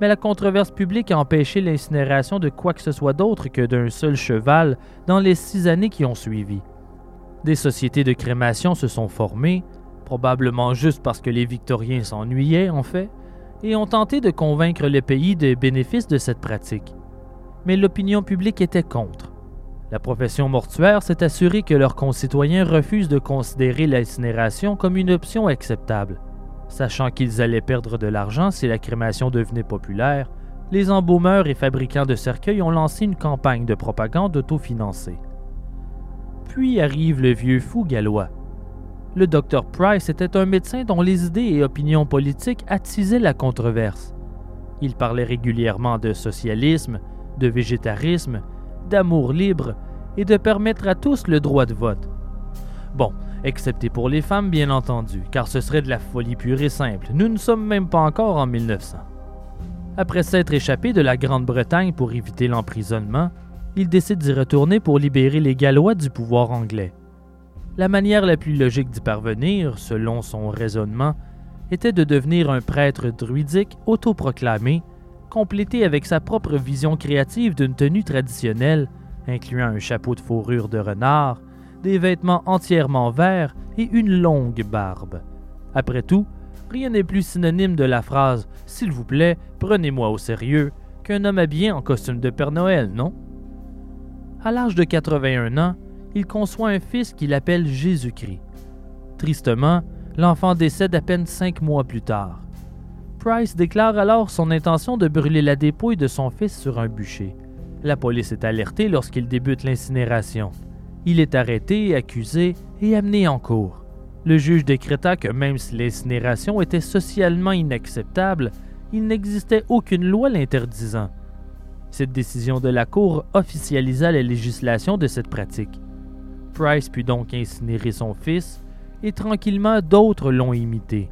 mais la controverse publique a empêché l'incinération de quoi que ce soit d'autre que d'un seul cheval dans les six années qui ont suivi. Des sociétés de crémation se sont formées, probablement juste parce que les Victoriens s'ennuyaient en fait, et ont tenté de convaincre le pays des bénéfices de cette pratique. Mais l'opinion publique était contre. La profession mortuaire s'est assurée que leurs concitoyens refusent de considérer l'incinération comme une option acceptable. Sachant qu'ils allaient perdre de l'argent si la crémation devenait populaire, les embaumeurs et fabricants de cercueils ont lancé une campagne de propagande autofinancée. Puis arrive le vieux fou gallois. Le docteur Price était un médecin dont les idées et opinions politiques attisaient la controverse. Il parlait régulièrement de socialisme, de végétarisme, d'amour libre et de permettre à tous le droit de vote. Bon, excepté pour les femmes bien entendu, car ce serait de la folie pure et simple. Nous ne sommes même pas encore en 1900. Après s'être échappé de la Grande-Bretagne pour éviter l'emprisonnement, il décide d'y retourner pour libérer les Gallois du pouvoir anglais. La manière la plus logique d'y parvenir, selon son raisonnement, était de devenir un prêtre druidique autoproclamé, complété avec sa propre vision créative d'une tenue traditionnelle, incluant un chapeau de fourrure de renard, des vêtements entièrement verts et une longue barbe. Après tout, rien n'est plus synonyme de la phrase S'il vous plaît, prenez-moi au sérieux qu'un homme habillé en costume de Père Noël, non? À l'âge de 81 ans, il conçoit un fils qu'il appelle Jésus-Christ. Tristement, l'enfant décède à peine cinq mois plus tard. Price déclare alors son intention de brûler la dépouille de son fils sur un bûcher. La police est alertée lorsqu'il débute l'incinération. Il est arrêté, accusé et amené en cour. Le juge décréta que même si l'incinération était socialement inacceptable, il n'existait aucune loi l'interdisant. Cette décision de la Cour officialisa la législation de cette pratique. Price put donc incinérer son fils, et tranquillement d'autres l'ont imité.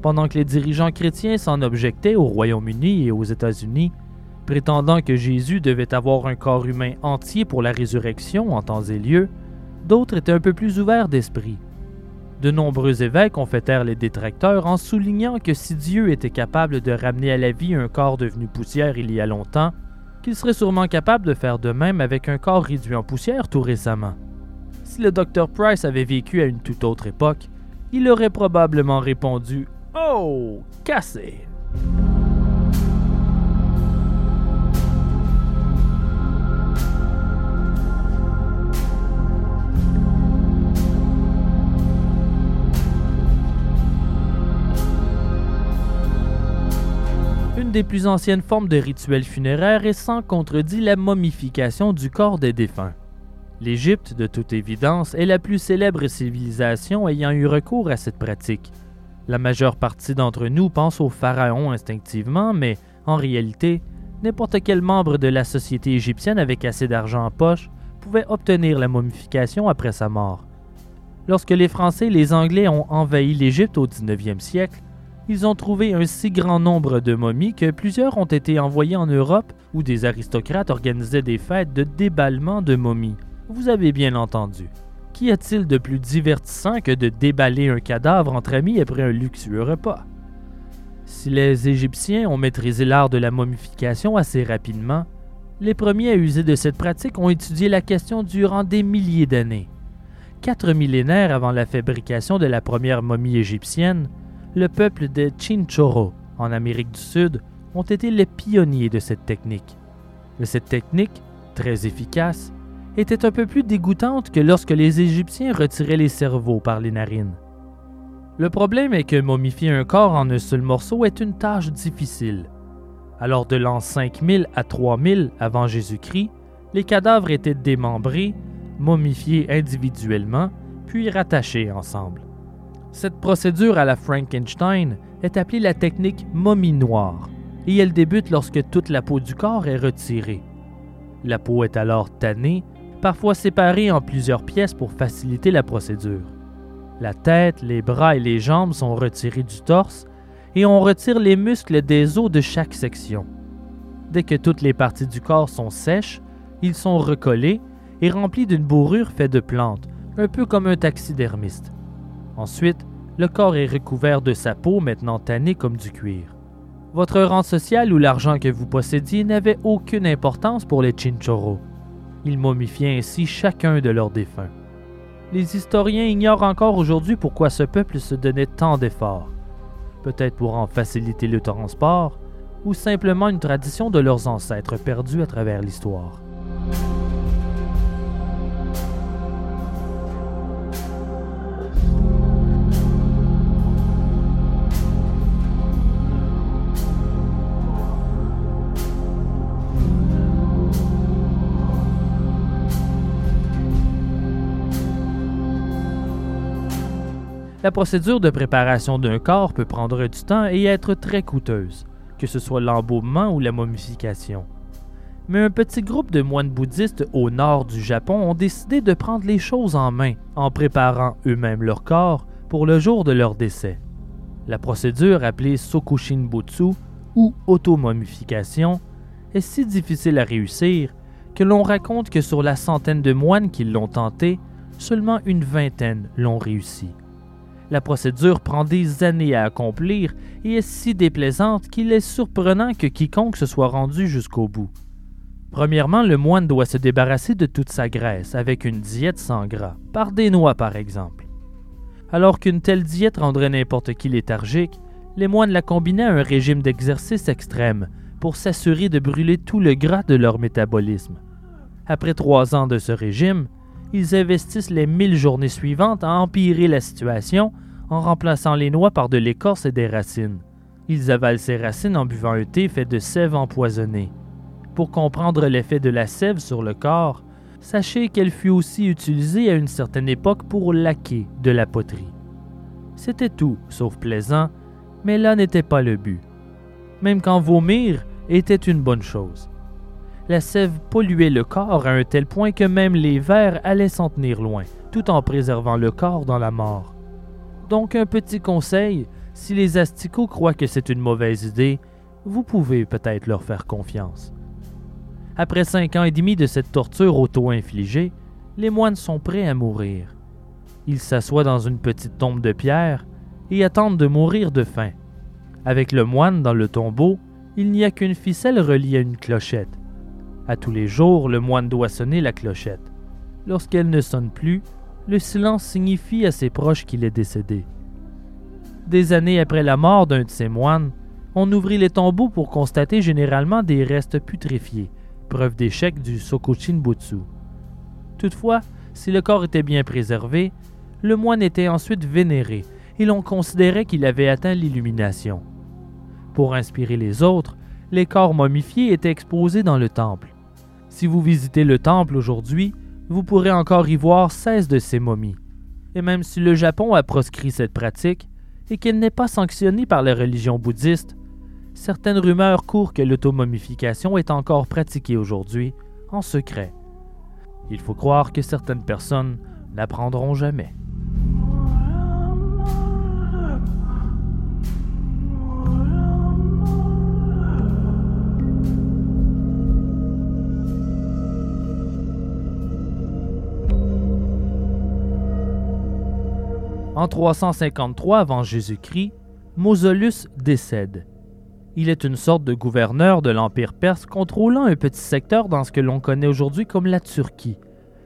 Pendant que les dirigeants chrétiens s'en objectaient au Royaume-Uni et aux États-Unis, Prétendant que Jésus devait avoir un corps humain entier pour la résurrection en temps et lieu, d'autres étaient un peu plus ouverts d'esprit. De nombreux évêques ont fait taire les détracteurs en soulignant que si Dieu était capable de ramener à la vie un corps devenu poussière il y a longtemps, qu'il serait sûrement capable de faire de même avec un corps réduit en poussière tout récemment. Si le Dr Price avait vécu à une toute autre époque, il aurait probablement répondu Oh, cassé des plus anciennes formes de rituels funéraires est sans contredit la momification du corps des défunts. L'Égypte, de toute évidence, est la plus célèbre civilisation ayant eu recours à cette pratique. La majeure partie d'entre nous pense au pharaon instinctivement, mais en réalité, n'importe quel membre de la société égyptienne avec assez d'argent en poche pouvait obtenir la momification après sa mort. Lorsque les Français et les Anglais ont envahi l'Égypte au 19e siècle, ils ont trouvé un si grand nombre de momies que plusieurs ont été envoyées en Europe où des aristocrates organisaient des fêtes de déballement de momies. Vous avez bien entendu. Qu'y a-t-il de plus divertissant que de déballer un cadavre entre amis après un luxueux repas? Si les Égyptiens ont maîtrisé l'art de la momification assez rapidement, les premiers à user de cette pratique ont étudié la question durant des milliers d'années. Quatre millénaires avant la fabrication de la première momie égyptienne, le peuple des Chinchorro, en Amérique du Sud, ont été les pionniers de cette technique. Mais cette technique, très efficace, était un peu plus dégoûtante que lorsque les Égyptiens retiraient les cerveaux par les narines. Le problème est que momifier un corps en un seul morceau est une tâche difficile. Alors de l'an 5000 à 3000 avant Jésus-Christ, les cadavres étaient démembrés, momifiés individuellement, puis rattachés ensemble. Cette procédure à la Frankenstein est appelée la technique momie noire et elle débute lorsque toute la peau du corps est retirée. La peau est alors tannée, parfois séparée en plusieurs pièces pour faciliter la procédure. La tête, les bras et les jambes sont retirés du torse et on retire les muscles des os de chaque section. Dès que toutes les parties du corps sont sèches, ils sont recollés et remplis d'une bourrure faite de plantes, un peu comme un taxidermiste. Ensuite, le corps est recouvert de sa peau maintenant tannée comme du cuir. Votre rang social ou l'argent que vous possédiez n'avait aucune importance pour les Chinchorros. Ils momifiaient ainsi chacun de leurs défunts. Les historiens ignorent encore aujourd'hui pourquoi ce peuple se donnait tant d'efforts. Peut-être pour en faciliter le transport, ou simplement une tradition de leurs ancêtres perdue à travers l'histoire. La procédure de préparation d'un corps peut prendre du temps et être très coûteuse, que ce soit l'embaumement ou la momification. Mais un petit groupe de moines bouddhistes au nord du Japon ont décidé de prendre les choses en main en préparant eux-mêmes leur corps pour le jour de leur décès. La procédure appelée Sokushinbutsu ou automomification est si difficile à réussir que l'on raconte que sur la centaine de moines qui l'ont tenté, seulement une vingtaine l'ont réussi. La procédure prend des années à accomplir et est si déplaisante qu'il est surprenant que quiconque se soit rendu jusqu'au bout. Premièrement, le moine doit se débarrasser de toute sa graisse avec une diète sans gras, par des noix par exemple. Alors qu'une telle diète rendrait n'importe qui léthargique, les moines la combinaient à un régime d'exercice extrême pour s'assurer de brûler tout le gras de leur métabolisme. Après trois ans de ce régime, ils investissent les mille journées suivantes à empirer la situation en remplaçant les noix par de l'écorce et des racines. Ils avalent ces racines en buvant un thé fait de sève empoisonnée. Pour comprendre l'effet de la sève sur le corps, sachez qu'elle fut aussi utilisée à une certaine époque pour laquer de la poterie. C'était tout, sauf plaisant, mais là n'était pas le but. Même quand vomir était une bonne chose. La sève polluait le corps à un tel point que même les vers allaient s'en tenir loin, tout en préservant le corps dans la mort. Donc un petit conseil, si les asticots croient que c'est une mauvaise idée, vous pouvez peut-être leur faire confiance. Après cinq ans et demi de cette torture auto-infligée, les moines sont prêts à mourir. Ils s'assoient dans une petite tombe de pierre et attendent de mourir de faim. Avec le moine dans le tombeau, il n'y a qu'une ficelle reliée à une clochette. À tous les jours, le moine doit sonner la clochette. Lorsqu'elle ne sonne plus, le silence signifie à ses proches qu'il est décédé. Des années après la mort d'un de ces moines, on ouvrit les tombeaux pour constater généralement des restes putréfiés, preuve d'échec du Butsu. Toutefois, si le corps était bien préservé, le moine était ensuite vénéré et l'on considérait qu'il avait atteint l'illumination. Pour inspirer les autres, les corps momifiés étaient exposés dans le temple. Si vous visitez le temple aujourd'hui, vous pourrez encore y voir 16 de ces momies. Et même si le Japon a proscrit cette pratique et qu'elle n'est pas sanctionnée par la religion bouddhiste, certaines rumeurs courent que l'automomification est encore pratiquée aujourd'hui, en secret. Il faut croire que certaines personnes n'apprendront jamais. En 353 avant Jésus-Christ, Mausolus décède. Il est une sorte de gouverneur de l'Empire perse contrôlant un petit secteur dans ce que l'on connaît aujourd'hui comme la Turquie.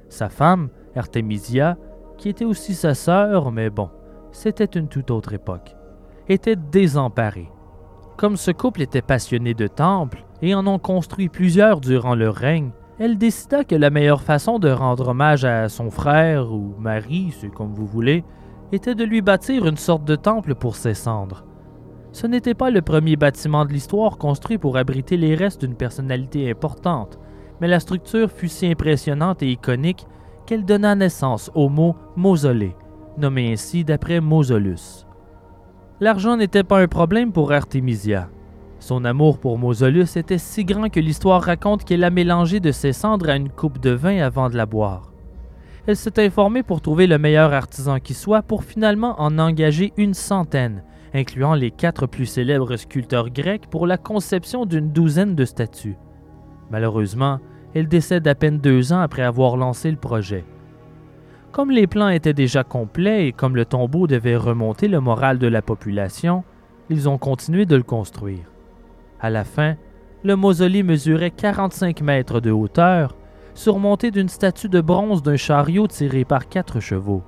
Sa femme, Artemisia, qui était aussi sa sœur, mais bon, c'était une toute autre époque, était désemparée. Comme ce couple était passionné de temples et en ont construit plusieurs durant leur règne, elle décida que la meilleure façon de rendre hommage à son frère ou mari, c'est comme vous voulez, était de lui bâtir une sorte de temple pour ses cendres. Ce n'était pas le premier bâtiment de l'histoire construit pour abriter les restes d'une personnalité importante, mais la structure fut si impressionnante et iconique qu'elle donna naissance au mot mausolée, nommé ainsi d'après Mausolus. L'argent n'était pas un problème pour Artemisia. Son amour pour Mausolus était si grand que l'histoire raconte qu'elle a mélangé de ses cendres à une coupe de vin avant de la boire. Elle s'est informée pour trouver le meilleur artisan qui soit pour finalement en engager une centaine, incluant les quatre plus célèbres sculpteurs grecs pour la conception d'une douzaine de statues. Malheureusement, elle décède à peine deux ans après avoir lancé le projet. Comme les plans étaient déjà complets et comme le tombeau devait remonter le moral de la population, ils ont continué de le construire. À la fin, le mausolée mesurait 45 mètres de hauteur, surmonté d'une statue de bronze d'un chariot tiré par quatre chevaux.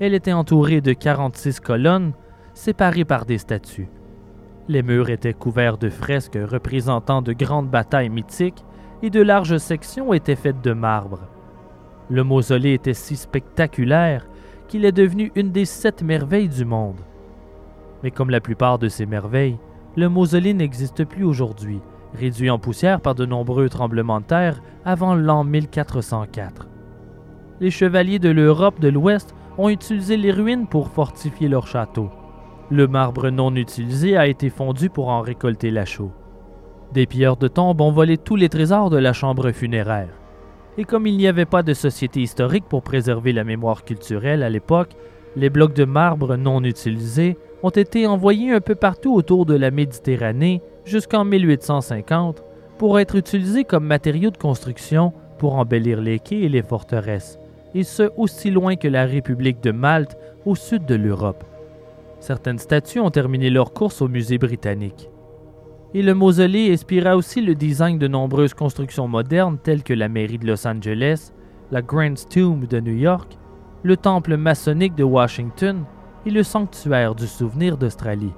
Elle était entourée de 46 colonnes séparés par des statues. Les murs étaient couverts de fresques représentant de grandes batailles mythiques et de larges sections étaient faites de marbre. Le mausolée était si spectaculaire qu'il est devenu une des sept merveilles du monde. Mais comme la plupart de ces merveilles, le mausolée n'existe plus aujourd'hui, réduit en poussière par de nombreux tremblements de terre avant l'an 1404. Les chevaliers de l'Europe de l'Ouest ont utilisé les ruines pour fortifier leur château. Le marbre non utilisé a été fondu pour en récolter la chaux. Des pilleurs de tombes ont volé tous les trésors de la chambre funéraire. Et comme il n'y avait pas de société historique pour préserver la mémoire culturelle à l'époque, les blocs de marbre non utilisés ont été envoyés un peu partout autour de la Méditerranée jusqu'en 1850 pour être utilisés comme matériaux de construction pour embellir les quais et les forteresses, et ce aussi loin que la République de Malte au sud de l'Europe. Certaines statues ont terminé leur course au musée britannique. Et le mausolée inspira aussi le design de nombreuses constructions modernes telles que la mairie de Los Angeles, la Grand Tomb de New York, le temple maçonnique de Washington et le sanctuaire du souvenir d'Australie.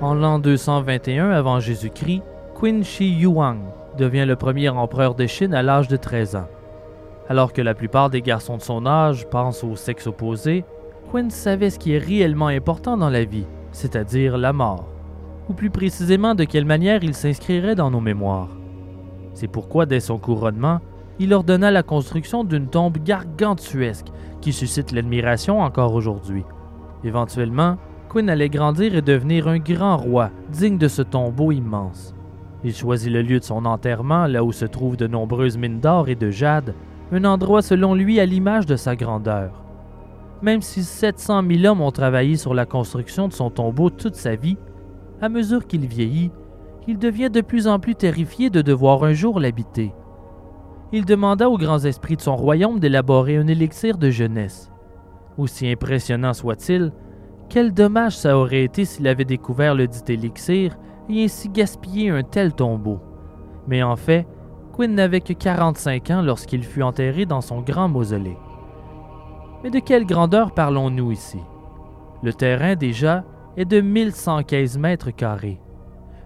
En l'an 221 avant Jésus-Christ, Qin Shi Huang devient le premier empereur de Chine à l'âge de 13 ans. Alors que la plupart des garçons de son âge pensent au sexe opposé, Qin savait ce qui est réellement important dans la vie, c'est-à-dire la mort, ou plus précisément de quelle manière il s'inscrirait dans nos mémoires. C'est pourquoi, dès son couronnement, il ordonna la construction d'une tombe gargantuesque qui suscite l'admiration encore aujourd'hui. Éventuellement, Quinn allait grandir et devenir un grand roi, digne de ce tombeau immense. Il choisit le lieu de son enterrement, là où se trouvent de nombreuses mines d'or et de jade, un endroit selon lui à l'image de sa grandeur. Même si 700 000 hommes ont travaillé sur la construction de son tombeau toute sa vie, à mesure qu'il vieillit, il devient de plus en plus terrifié de devoir un jour l'habiter. Il demanda aux grands esprits de son royaume d'élaborer un élixir de jeunesse. Aussi impressionnant soit-il, quel dommage ça aurait été s'il avait découvert le dit élixir et ainsi gaspillé un tel tombeau. Mais en fait, Quinn n'avait que 45 ans lorsqu'il fut enterré dans son grand mausolée. Mais de quelle grandeur parlons-nous ici? Le terrain, déjà, est de 1115 mètres carrés.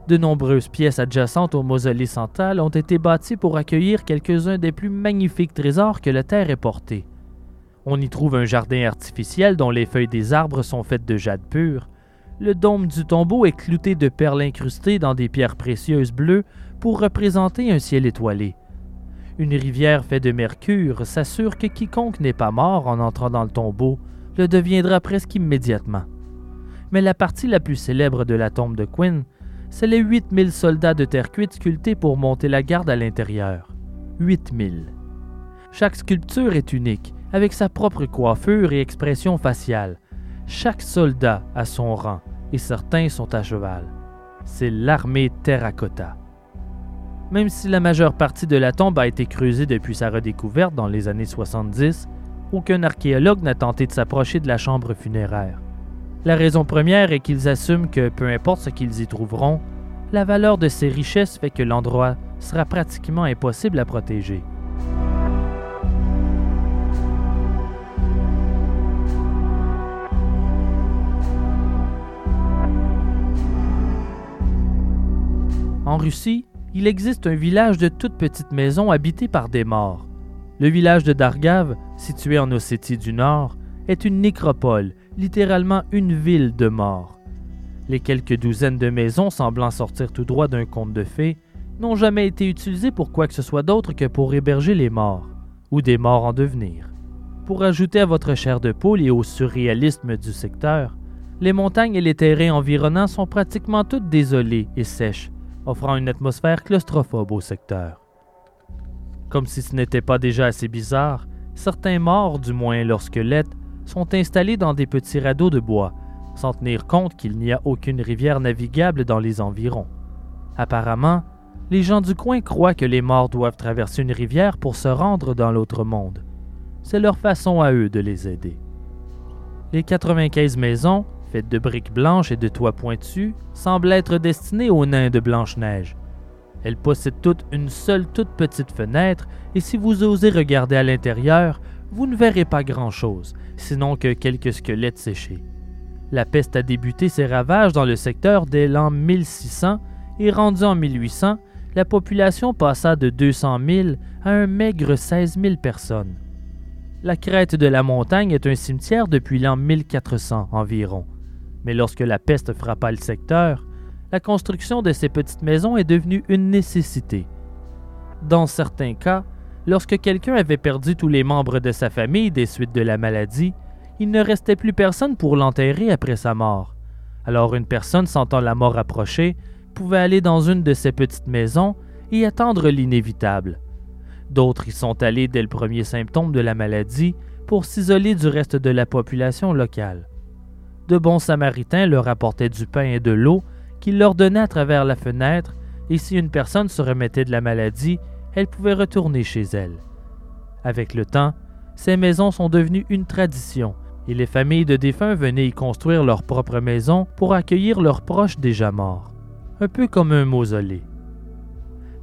De nombreuses pièces adjacentes au mausolée central ont été bâties pour accueillir quelques-uns des plus magnifiques trésors que la Terre ait portés. On y trouve un jardin artificiel dont les feuilles des arbres sont faites de jade pur. Le dôme du tombeau est clouté de perles incrustées dans des pierres précieuses bleues pour représenter un ciel étoilé. Une rivière faite de mercure s'assure que quiconque n'est pas mort en entrant dans le tombeau le deviendra presque immédiatement. Mais la partie la plus célèbre de la tombe de Quinn c'est les 8000 soldats de terre cuite sculptés pour monter la garde à l'intérieur. 8000. Chaque sculpture est unique, avec sa propre coiffure et expression faciale. Chaque soldat a son rang, et certains sont à cheval. C'est l'armée terracotta. Même si la majeure partie de la tombe a été creusée depuis sa redécouverte dans les années 70, aucun archéologue n'a tenté de s'approcher de la chambre funéraire. La raison première est qu'ils assument que, peu importe ce qu'ils y trouveront, la valeur de ces richesses fait que l'endroit sera pratiquement impossible à protéger. En Russie, il existe un village de toutes petites maisons habité par des morts. Le village de Dargav, situé en Ossétie du Nord, est une nécropole littéralement une ville de morts. Les quelques douzaines de maisons semblant sortir tout droit d'un conte de fées n'ont jamais été utilisées pour quoi que ce soit d'autre que pour héberger les morts, ou des morts en devenir. Pour ajouter à votre chair de poule et au surréalisme du secteur, les montagnes et les terrains environnants sont pratiquement toutes désolées et sèches, offrant une atmosphère claustrophobe au secteur. Comme si ce n'était pas déjà assez bizarre, certains morts, du moins leurs squelettes, sont installés dans des petits radeaux de bois, sans tenir compte qu'il n'y a aucune rivière navigable dans les environs. Apparemment, les gens du coin croient que les morts doivent traverser une rivière pour se rendre dans l'autre monde. C'est leur façon à eux de les aider. Les 95 maisons, faites de briques blanches et de toits pointus, semblent être destinées aux nains de Blanche-Neige. Elles possèdent toutes une seule toute petite fenêtre, et si vous osez regarder à l'intérieur, vous ne verrez pas grand-chose, sinon que quelques squelettes séchés. La peste a débuté ses ravages dans le secteur dès l'an 1600 et rendu en 1800, la population passa de 200 000 à un maigre 16 000 personnes. La crête de la montagne est un cimetière depuis l'an 1400 environ, mais lorsque la peste frappa le secteur, la construction de ces petites maisons est devenue une nécessité. Dans certains cas, Lorsque quelqu'un avait perdu tous les membres de sa famille des suites de la maladie, il ne restait plus personne pour l'enterrer après sa mort. Alors une personne sentant la mort approcher pouvait aller dans une de ces petites maisons et attendre l'inévitable. D'autres y sont allés dès le premier symptôme de la maladie pour s'isoler du reste de la population locale. De bons samaritains leur apportaient du pain et de l'eau qu'ils leur donnaient à travers la fenêtre, et si une personne se remettait de la maladie, elle pouvait retourner chez elle. Avec le temps, ces maisons sont devenues une tradition et les familles de défunts venaient y construire leur propre maison pour accueillir leurs proches déjà morts, un peu comme un mausolée.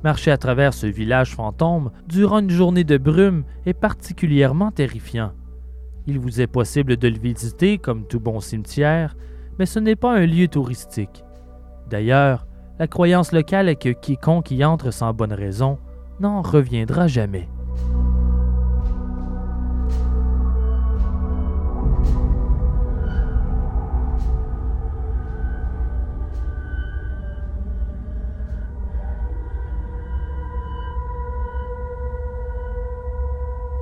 Marcher à travers ce village fantôme durant une journée de brume est particulièrement terrifiant. Il vous est possible de le visiter comme tout bon cimetière, mais ce n'est pas un lieu touristique. D'ailleurs, la croyance locale est que quiconque y entre sans bonne raison n'en reviendra jamais.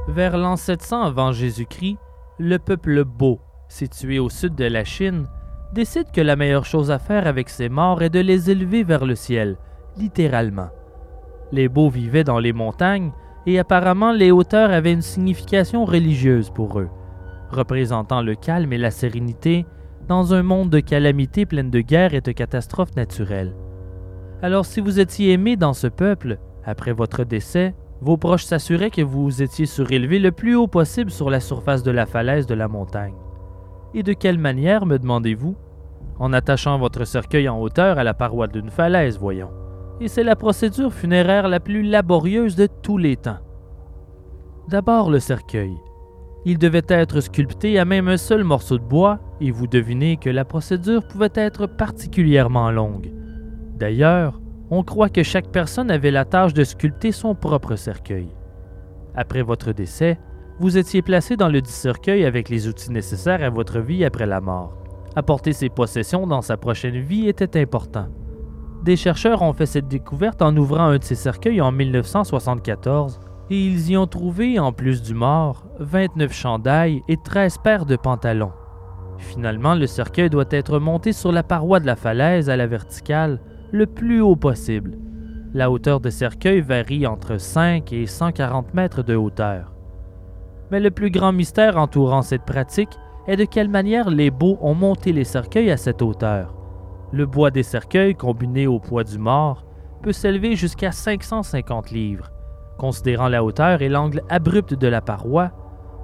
Vers l'an 700 avant Jésus-Christ, le peuple Beau, situé au sud de la Chine, décide que la meilleure chose à faire avec ses morts est de les élever vers le ciel, littéralement. Les beaux vivaient dans les montagnes et apparemment les hauteurs avaient une signification religieuse pour eux, représentant le calme et la sérénité dans un monde de calamités pleines de guerres et de catastrophes naturelles. Alors si vous étiez aimé dans ce peuple, après votre décès, vos proches s'assuraient que vous étiez surélevé le plus haut possible sur la surface de la falaise de la montagne. Et de quelle manière, me demandez-vous? En attachant votre cercueil en hauteur à la paroi d'une falaise, voyons. Et c'est la procédure funéraire la plus laborieuse de tous les temps. D'abord le cercueil. Il devait être sculpté à même un seul morceau de bois, et vous devinez que la procédure pouvait être particulièrement longue. D'ailleurs, on croit que chaque personne avait la tâche de sculpter son propre cercueil. Après votre décès, vous étiez placé dans le dit cercueil avec les outils nécessaires à votre vie après la mort. Apporter ses possessions dans sa prochaine vie était important. Des chercheurs ont fait cette découverte en ouvrant un de ces cercueils en 1974 et ils y ont trouvé, en plus du mort, 29 chandails et 13 paires de pantalons. Finalement, le cercueil doit être monté sur la paroi de la falaise à la verticale le plus haut possible. La hauteur de cercueil varie entre 5 et 140 mètres de hauteur. Mais le plus grand mystère entourant cette pratique est de quelle manière les beaux ont monté les cercueils à cette hauteur. Le bois des cercueils, combiné au poids du mort, peut s'élever jusqu'à 550 livres. Considérant la hauteur et l'angle abrupt de la paroi,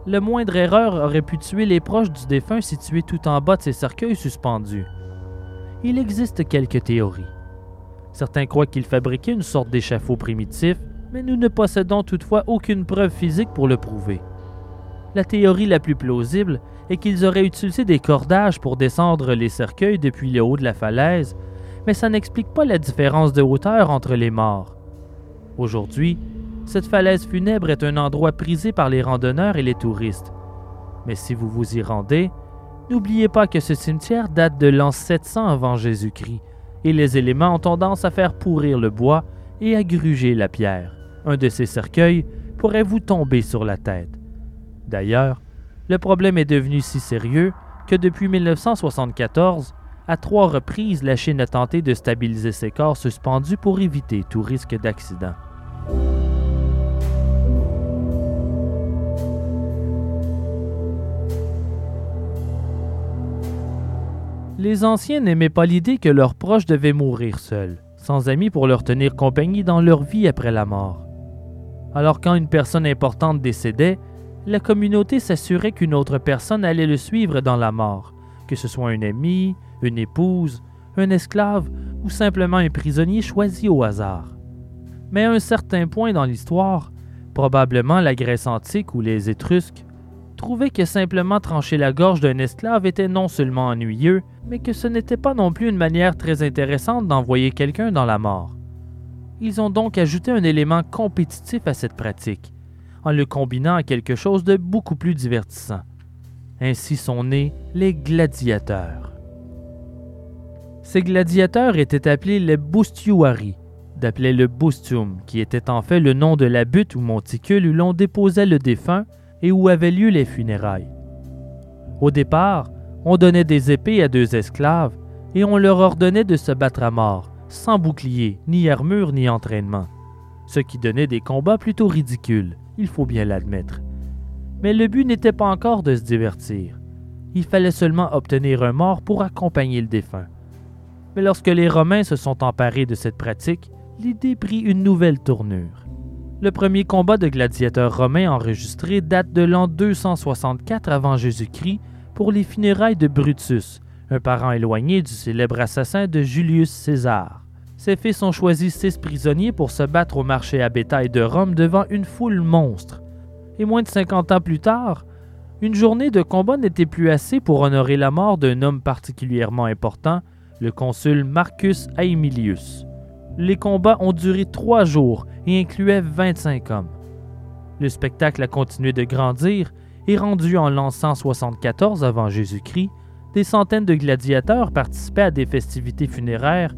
le moindre erreur aurait pu tuer les proches du défunt situés tout en bas de ces cercueils suspendus. Il existe quelques théories. Certains croient qu'ils fabriquaient une sorte d'échafaud primitif, mais nous ne possédons toutefois aucune preuve physique pour le prouver. La théorie la plus plausible est qu'ils auraient utilisé des cordages pour descendre les cercueils depuis le haut de la falaise, mais ça n'explique pas la différence de hauteur entre les morts. Aujourd'hui, cette falaise funèbre est un endroit prisé par les randonneurs et les touristes. Mais si vous vous y rendez, n'oubliez pas que ce cimetière date de l'an 700 avant Jésus-Christ et les éléments ont tendance à faire pourrir le bois et à gruger la pierre. Un de ces cercueils pourrait vous tomber sur la tête. D'ailleurs, le problème est devenu si sérieux que depuis 1974, à trois reprises, la Chine a tenté de stabiliser ses corps suspendus pour éviter tout risque d'accident. Les anciens n'aimaient pas l'idée que leurs proches devaient mourir seuls, sans amis pour leur tenir compagnie dans leur vie après la mort. Alors quand une personne importante décédait, la communauté s'assurait qu'une autre personne allait le suivre dans la mort, que ce soit un ami, une épouse, un esclave ou simplement un prisonnier choisi au hasard. Mais à un certain point dans l'histoire, probablement la Grèce antique ou les Étrusques, trouvaient que simplement trancher la gorge d'un esclave était non seulement ennuyeux, mais que ce n'était pas non plus une manière très intéressante d'envoyer quelqu'un dans la mort. Ils ont donc ajouté un élément compétitif à cette pratique, en le combinant à quelque chose de beaucoup plus divertissant. Ainsi sont nés les gladiateurs. Ces gladiateurs étaient appelés les bustiuari, d'appelé le bustium, qui était en fait le nom de la butte ou monticule où l'on déposait le défunt et où avaient lieu les funérailles. Au départ, on donnait des épées à deux esclaves et on leur ordonnait de se battre à mort, sans bouclier, ni armure, ni entraînement, ce qui donnait des combats plutôt ridicules, il faut bien l'admettre. Mais le but n'était pas encore de se divertir. Il fallait seulement obtenir un mort pour accompagner le défunt. Mais lorsque les Romains se sont emparés de cette pratique, l'idée prit une nouvelle tournure. Le premier combat de gladiateurs romains enregistré date de l'an 264 avant Jésus-Christ pour les funérailles de Brutus, un parent éloigné du célèbre assassin de Julius César. Ses fils ont choisi six prisonniers pour se battre au marché à bétail de Rome devant une foule monstre. Et moins de 50 ans plus tard, une journée de combat n'était plus assez pour honorer la mort d'un homme particulièrement important, le consul Marcus Aemilius. Les combats ont duré trois jours et incluaient 25 hommes. Le spectacle a continué de grandir et rendu en l'an 174 avant Jésus-Christ, des centaines de gladiateurs participaient à des festivités funéraires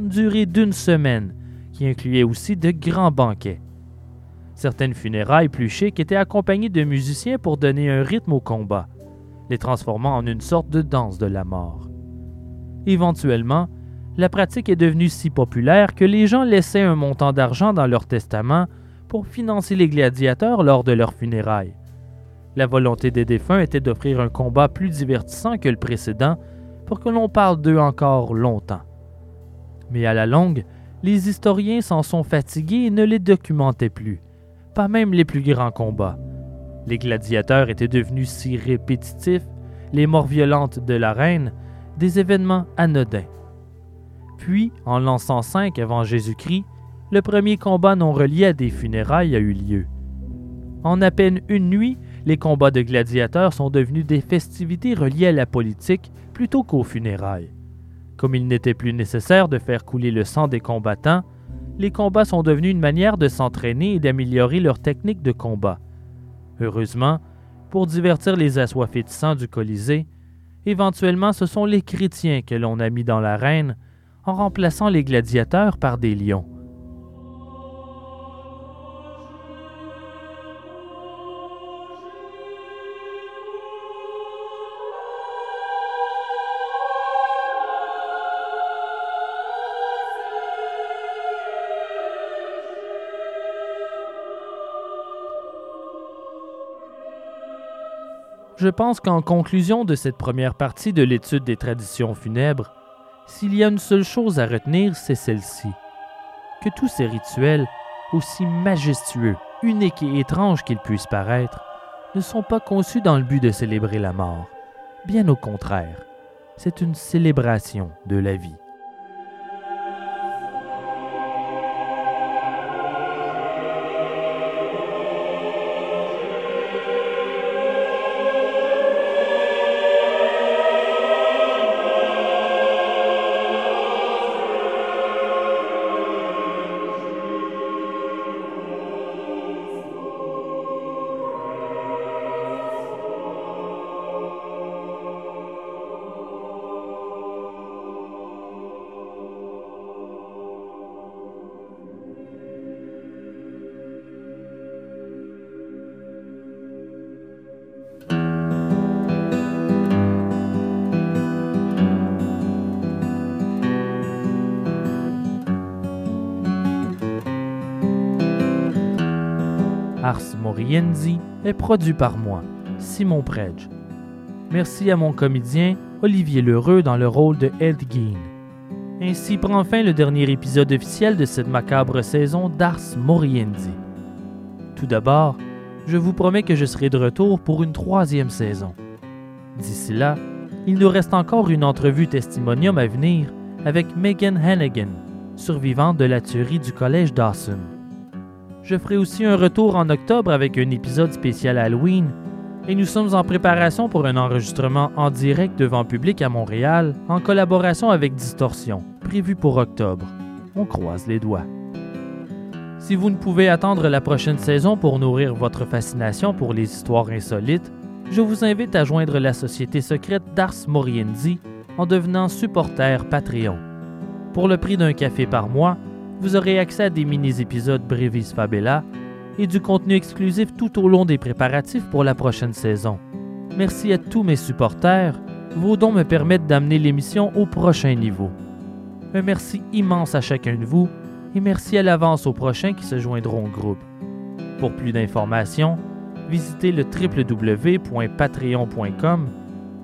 d'une durée d'une semaine, qui incluaient aussi de grands banquets. Certaines funérailles plus chics étaient accompagnées de musiciens pour donner un rythme au combat, les transformant en une sorte de danse de la mort. Éventuellement, la pratique est devenue si populaire que les gens laissaient un montant d'argent dans leur testament pour financer les gladiateurs lors de leurs funérailles. La volonté des défunts était d'offrir un combat plus divertissant que le précédent pour que l'on parle d'eux encore longtemps. Mais à la longue, les historiens s'en sont fatigués et ne les documentaient plus, pas même les plus grands combats. Les gladiateurs étaient devenus si répétitifs, les morts violentes de la reine, des événements anodins. Puis, en l'an 105 avant Jésus-Christ, le premier combat non relié à des funérailles a eu lieu. En à peine une nuit, les combats de gladiateurs sont devenus des festivités reliées à la politique plutôt qu'aux funérailles. Comme il n'était plus nécessaire de faire couler le sang des combattants, les combats sont devenus une manière de s'entraîner et d'améliorer leur technique de combat. Heureusement, pour divertir les assoiffés de sang du Colisée, éventuellement ce sont les chrétiens que l'on a mis dans l'arène en remplaçant les gladiateurs par des lions. Je pense qu'en conclusion de cette première partie de l'étude des traditions funèbres, s'il y a une seule chose à retenir, c'est celle-ci. Que tous ces rituels, aussi majestueux, uniques et étranges qu'ils puissent paraître, ne sont pas conçus dans le but de célébrer la mort. Bien au contraire, c'est une célébration de la vie. Moriendi est produit par moi, Simon Predge. Merci à mon comédien Olivier Lheureux dans le rôle de Gein. Ainsi prend fin le dernier épisode officiel de cette macabre saison d'Ars Moriendi. Tout d'abord, je vous promets que je serai de retour pour une troisième saison. D'ici là, il nous reste encore une entrevue testimonium à venir avec Megan Hannigan, survivante de la tuerie du collège Dawson. Je ferai aussi un retour en octobre avec un épisode spécial Halloween et nous sommes en préparation pour un enregistrement en direct devant public à Montréal en collaboration avec Distorsion, prévu pour octobre. On croise les doigts. Si vous ne pouvez attendre la prochaine saison pour nourrir votre fascination pour les histoires insolites, je vous invite à joindre la société secrète d'Ars Moriendi en devenant supporter Patreon. Pour le prix d'un café par mois, vous aurez accès à des mini-épisodes Brevis Fabella et du contenu exclusif tout au long des préparatifs pour la prochaine saison. Merci à tous mes supporters, vos dons me permettent d'amener l'émission au prochain niveau. Un merci immense à chacun de vous et merci à l'avance aux prochains qui se joindront au groupe. Pour plus d'informations, visitez le www.patreon.com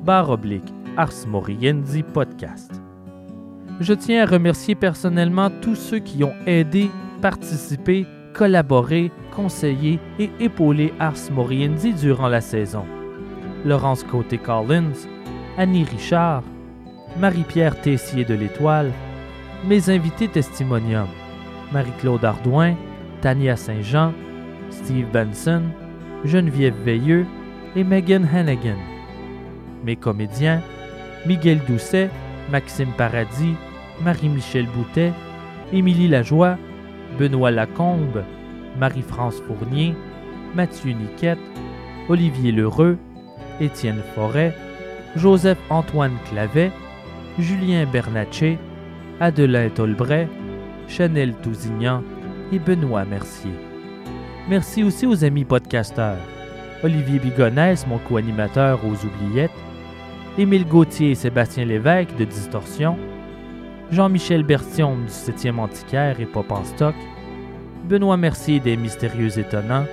barre oblique Ars Moriendi Podcast. Je tiens à remercier personnellement tous ceux qui ont aidé, participé, collaboré, conseillé et épaulé Ars Moriendi durant la saison. Laurence Côté-Collins, Annie Richard, Marie-Pierre Tessier de l'Étoile, mes invités testimonium, Marie-Claude Ardouin, Tania Saint-Jean, Steve Benson, Geneviève Veilleux et Megan Hannigan. Mes comédiens, Miguel Doucet, Maxime Paradis, Marie-Michel Boutet, Émilie Lajoie, Benoît Lacombe, Marie-France Fournier, Mathieu Niquette, Olivier Lheureux, Étienne Forêt, Joseph-Antoine Clavet, Julien Bernatchez, Adelin Tolbret, Chanel Tousignan et Benoît Mercier. Merci aussi aux amis podcasteurs, Olivier Bigonès, mon co-animateur aux Oubliettes, Émile Gauthier et Sébastien Lévesque de Distorsion, Jean-Michel Bertion du 7e Antiquaire et Pop en stock, Benoît Mercier des Mystérieux Étonnants,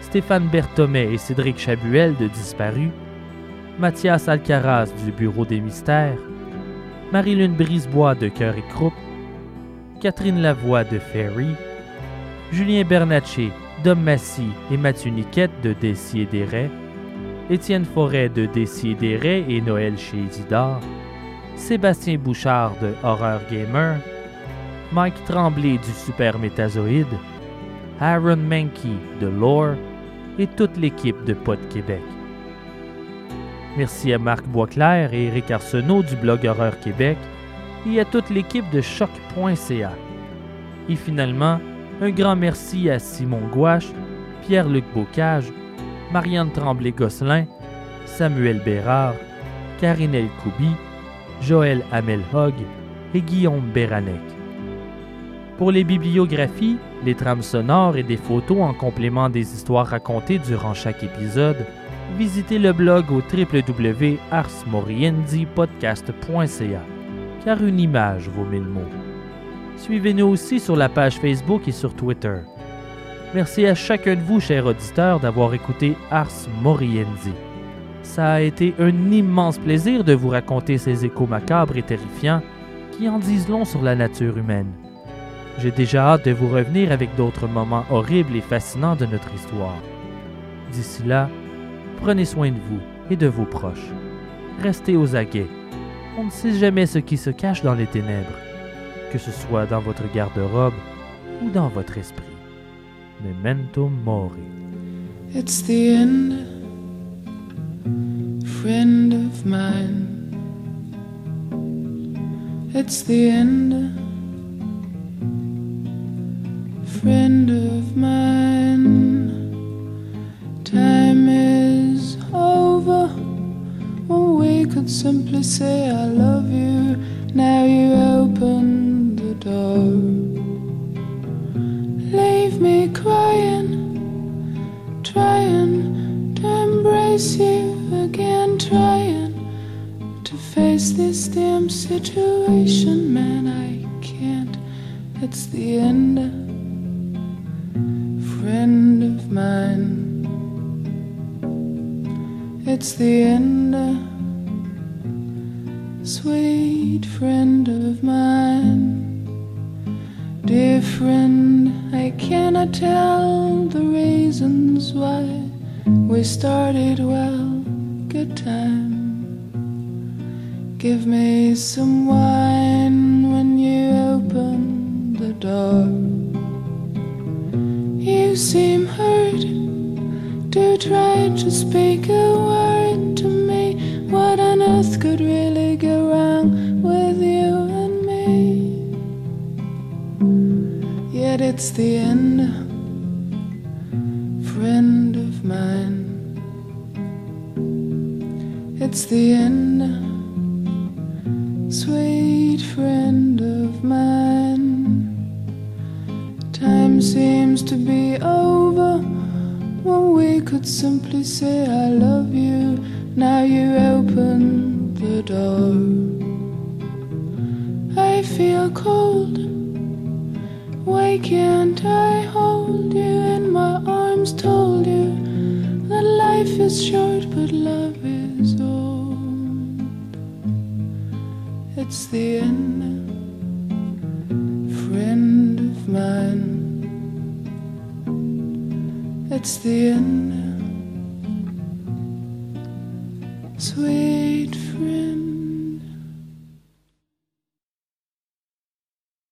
Stéphane Berthomet et Cédric Chabuel de Disparu, Mathias Alcaraz du Bureau des Mystères, Marie-Lune Brisebois de Cœur et Croupe, Catherine Lavoie de Ferry, Julien Bernatchez, Dom Massy et Mathieu Niquette de Dessier Étienne Forêt de Dessier et Noël chez Isidore, Sébastien Bouchard de Horror Gamer, Mike Tremblay du Super Métazoïde, Aaron Mankey de Lore et toute l'équipe de Pod Québec. Merci à Marc Boisclair et Eric Arsenault du blog Horreur Québec et à toute l'équipe de choc.ca. Et finalement, un grand merci à Simon Gouache, Pierre-Luc Bocage, Marianne Tremblay-Gosselin, Samuel Bérard, Karine Elkoubi, Joël Amelhog et Guillaume Béranec. Pour les bibliographies, les trames sonores et des photos en complément des histoires racontées durant chaque épisode, visitez le blog au www.arsmorienzipodcast.ca, car une image vaut mille mots. Suivez-nous aussi sur la page Facebook et sur Twitter. Merci à chacun de vous, chers auditeurs, d'avoir écouté Ars Moriendi. Ça a été un immense plaisir de vous raconter ces échos macabres et terrifiants qui en disent long sur la nature humaine. J'ai déjà hâte de vous revenir avec d'autres moments horribles et fascinants de notre histoire. D'ici là, prenez soin de vous et de vos proches. Restez aux aguets. On ne sait jamais ce qui se cache dans les ténèbres, que ce soit dans votre garde-robe ou dans votre esprit. Memento mori. Friend of mine. It's the end, friend of mine. Time is over. When we could simply say, I love you. Now you open the door. Leave me crying, trying embrace you again, trying to face this damn situation, man. I can't. It's the end, friend of mine. It's the end, sweet friend of mine. Dear friend, I cannot tell the reasons why we started well. Good time. Give me some wine when you open the door. You seem hurt. Do try to speak a word to me. What on earth could really go wrong with you and me? Yet it's the end, friend mine. It's the end, sweet friend of mine. Time seems to be over when we could simply say, I love you. Now you open the door. I feel cold. Why can't I hold you in my arms? Told you life is short, but love is old. It's the end, friend of mine. It's the end, sweet friend.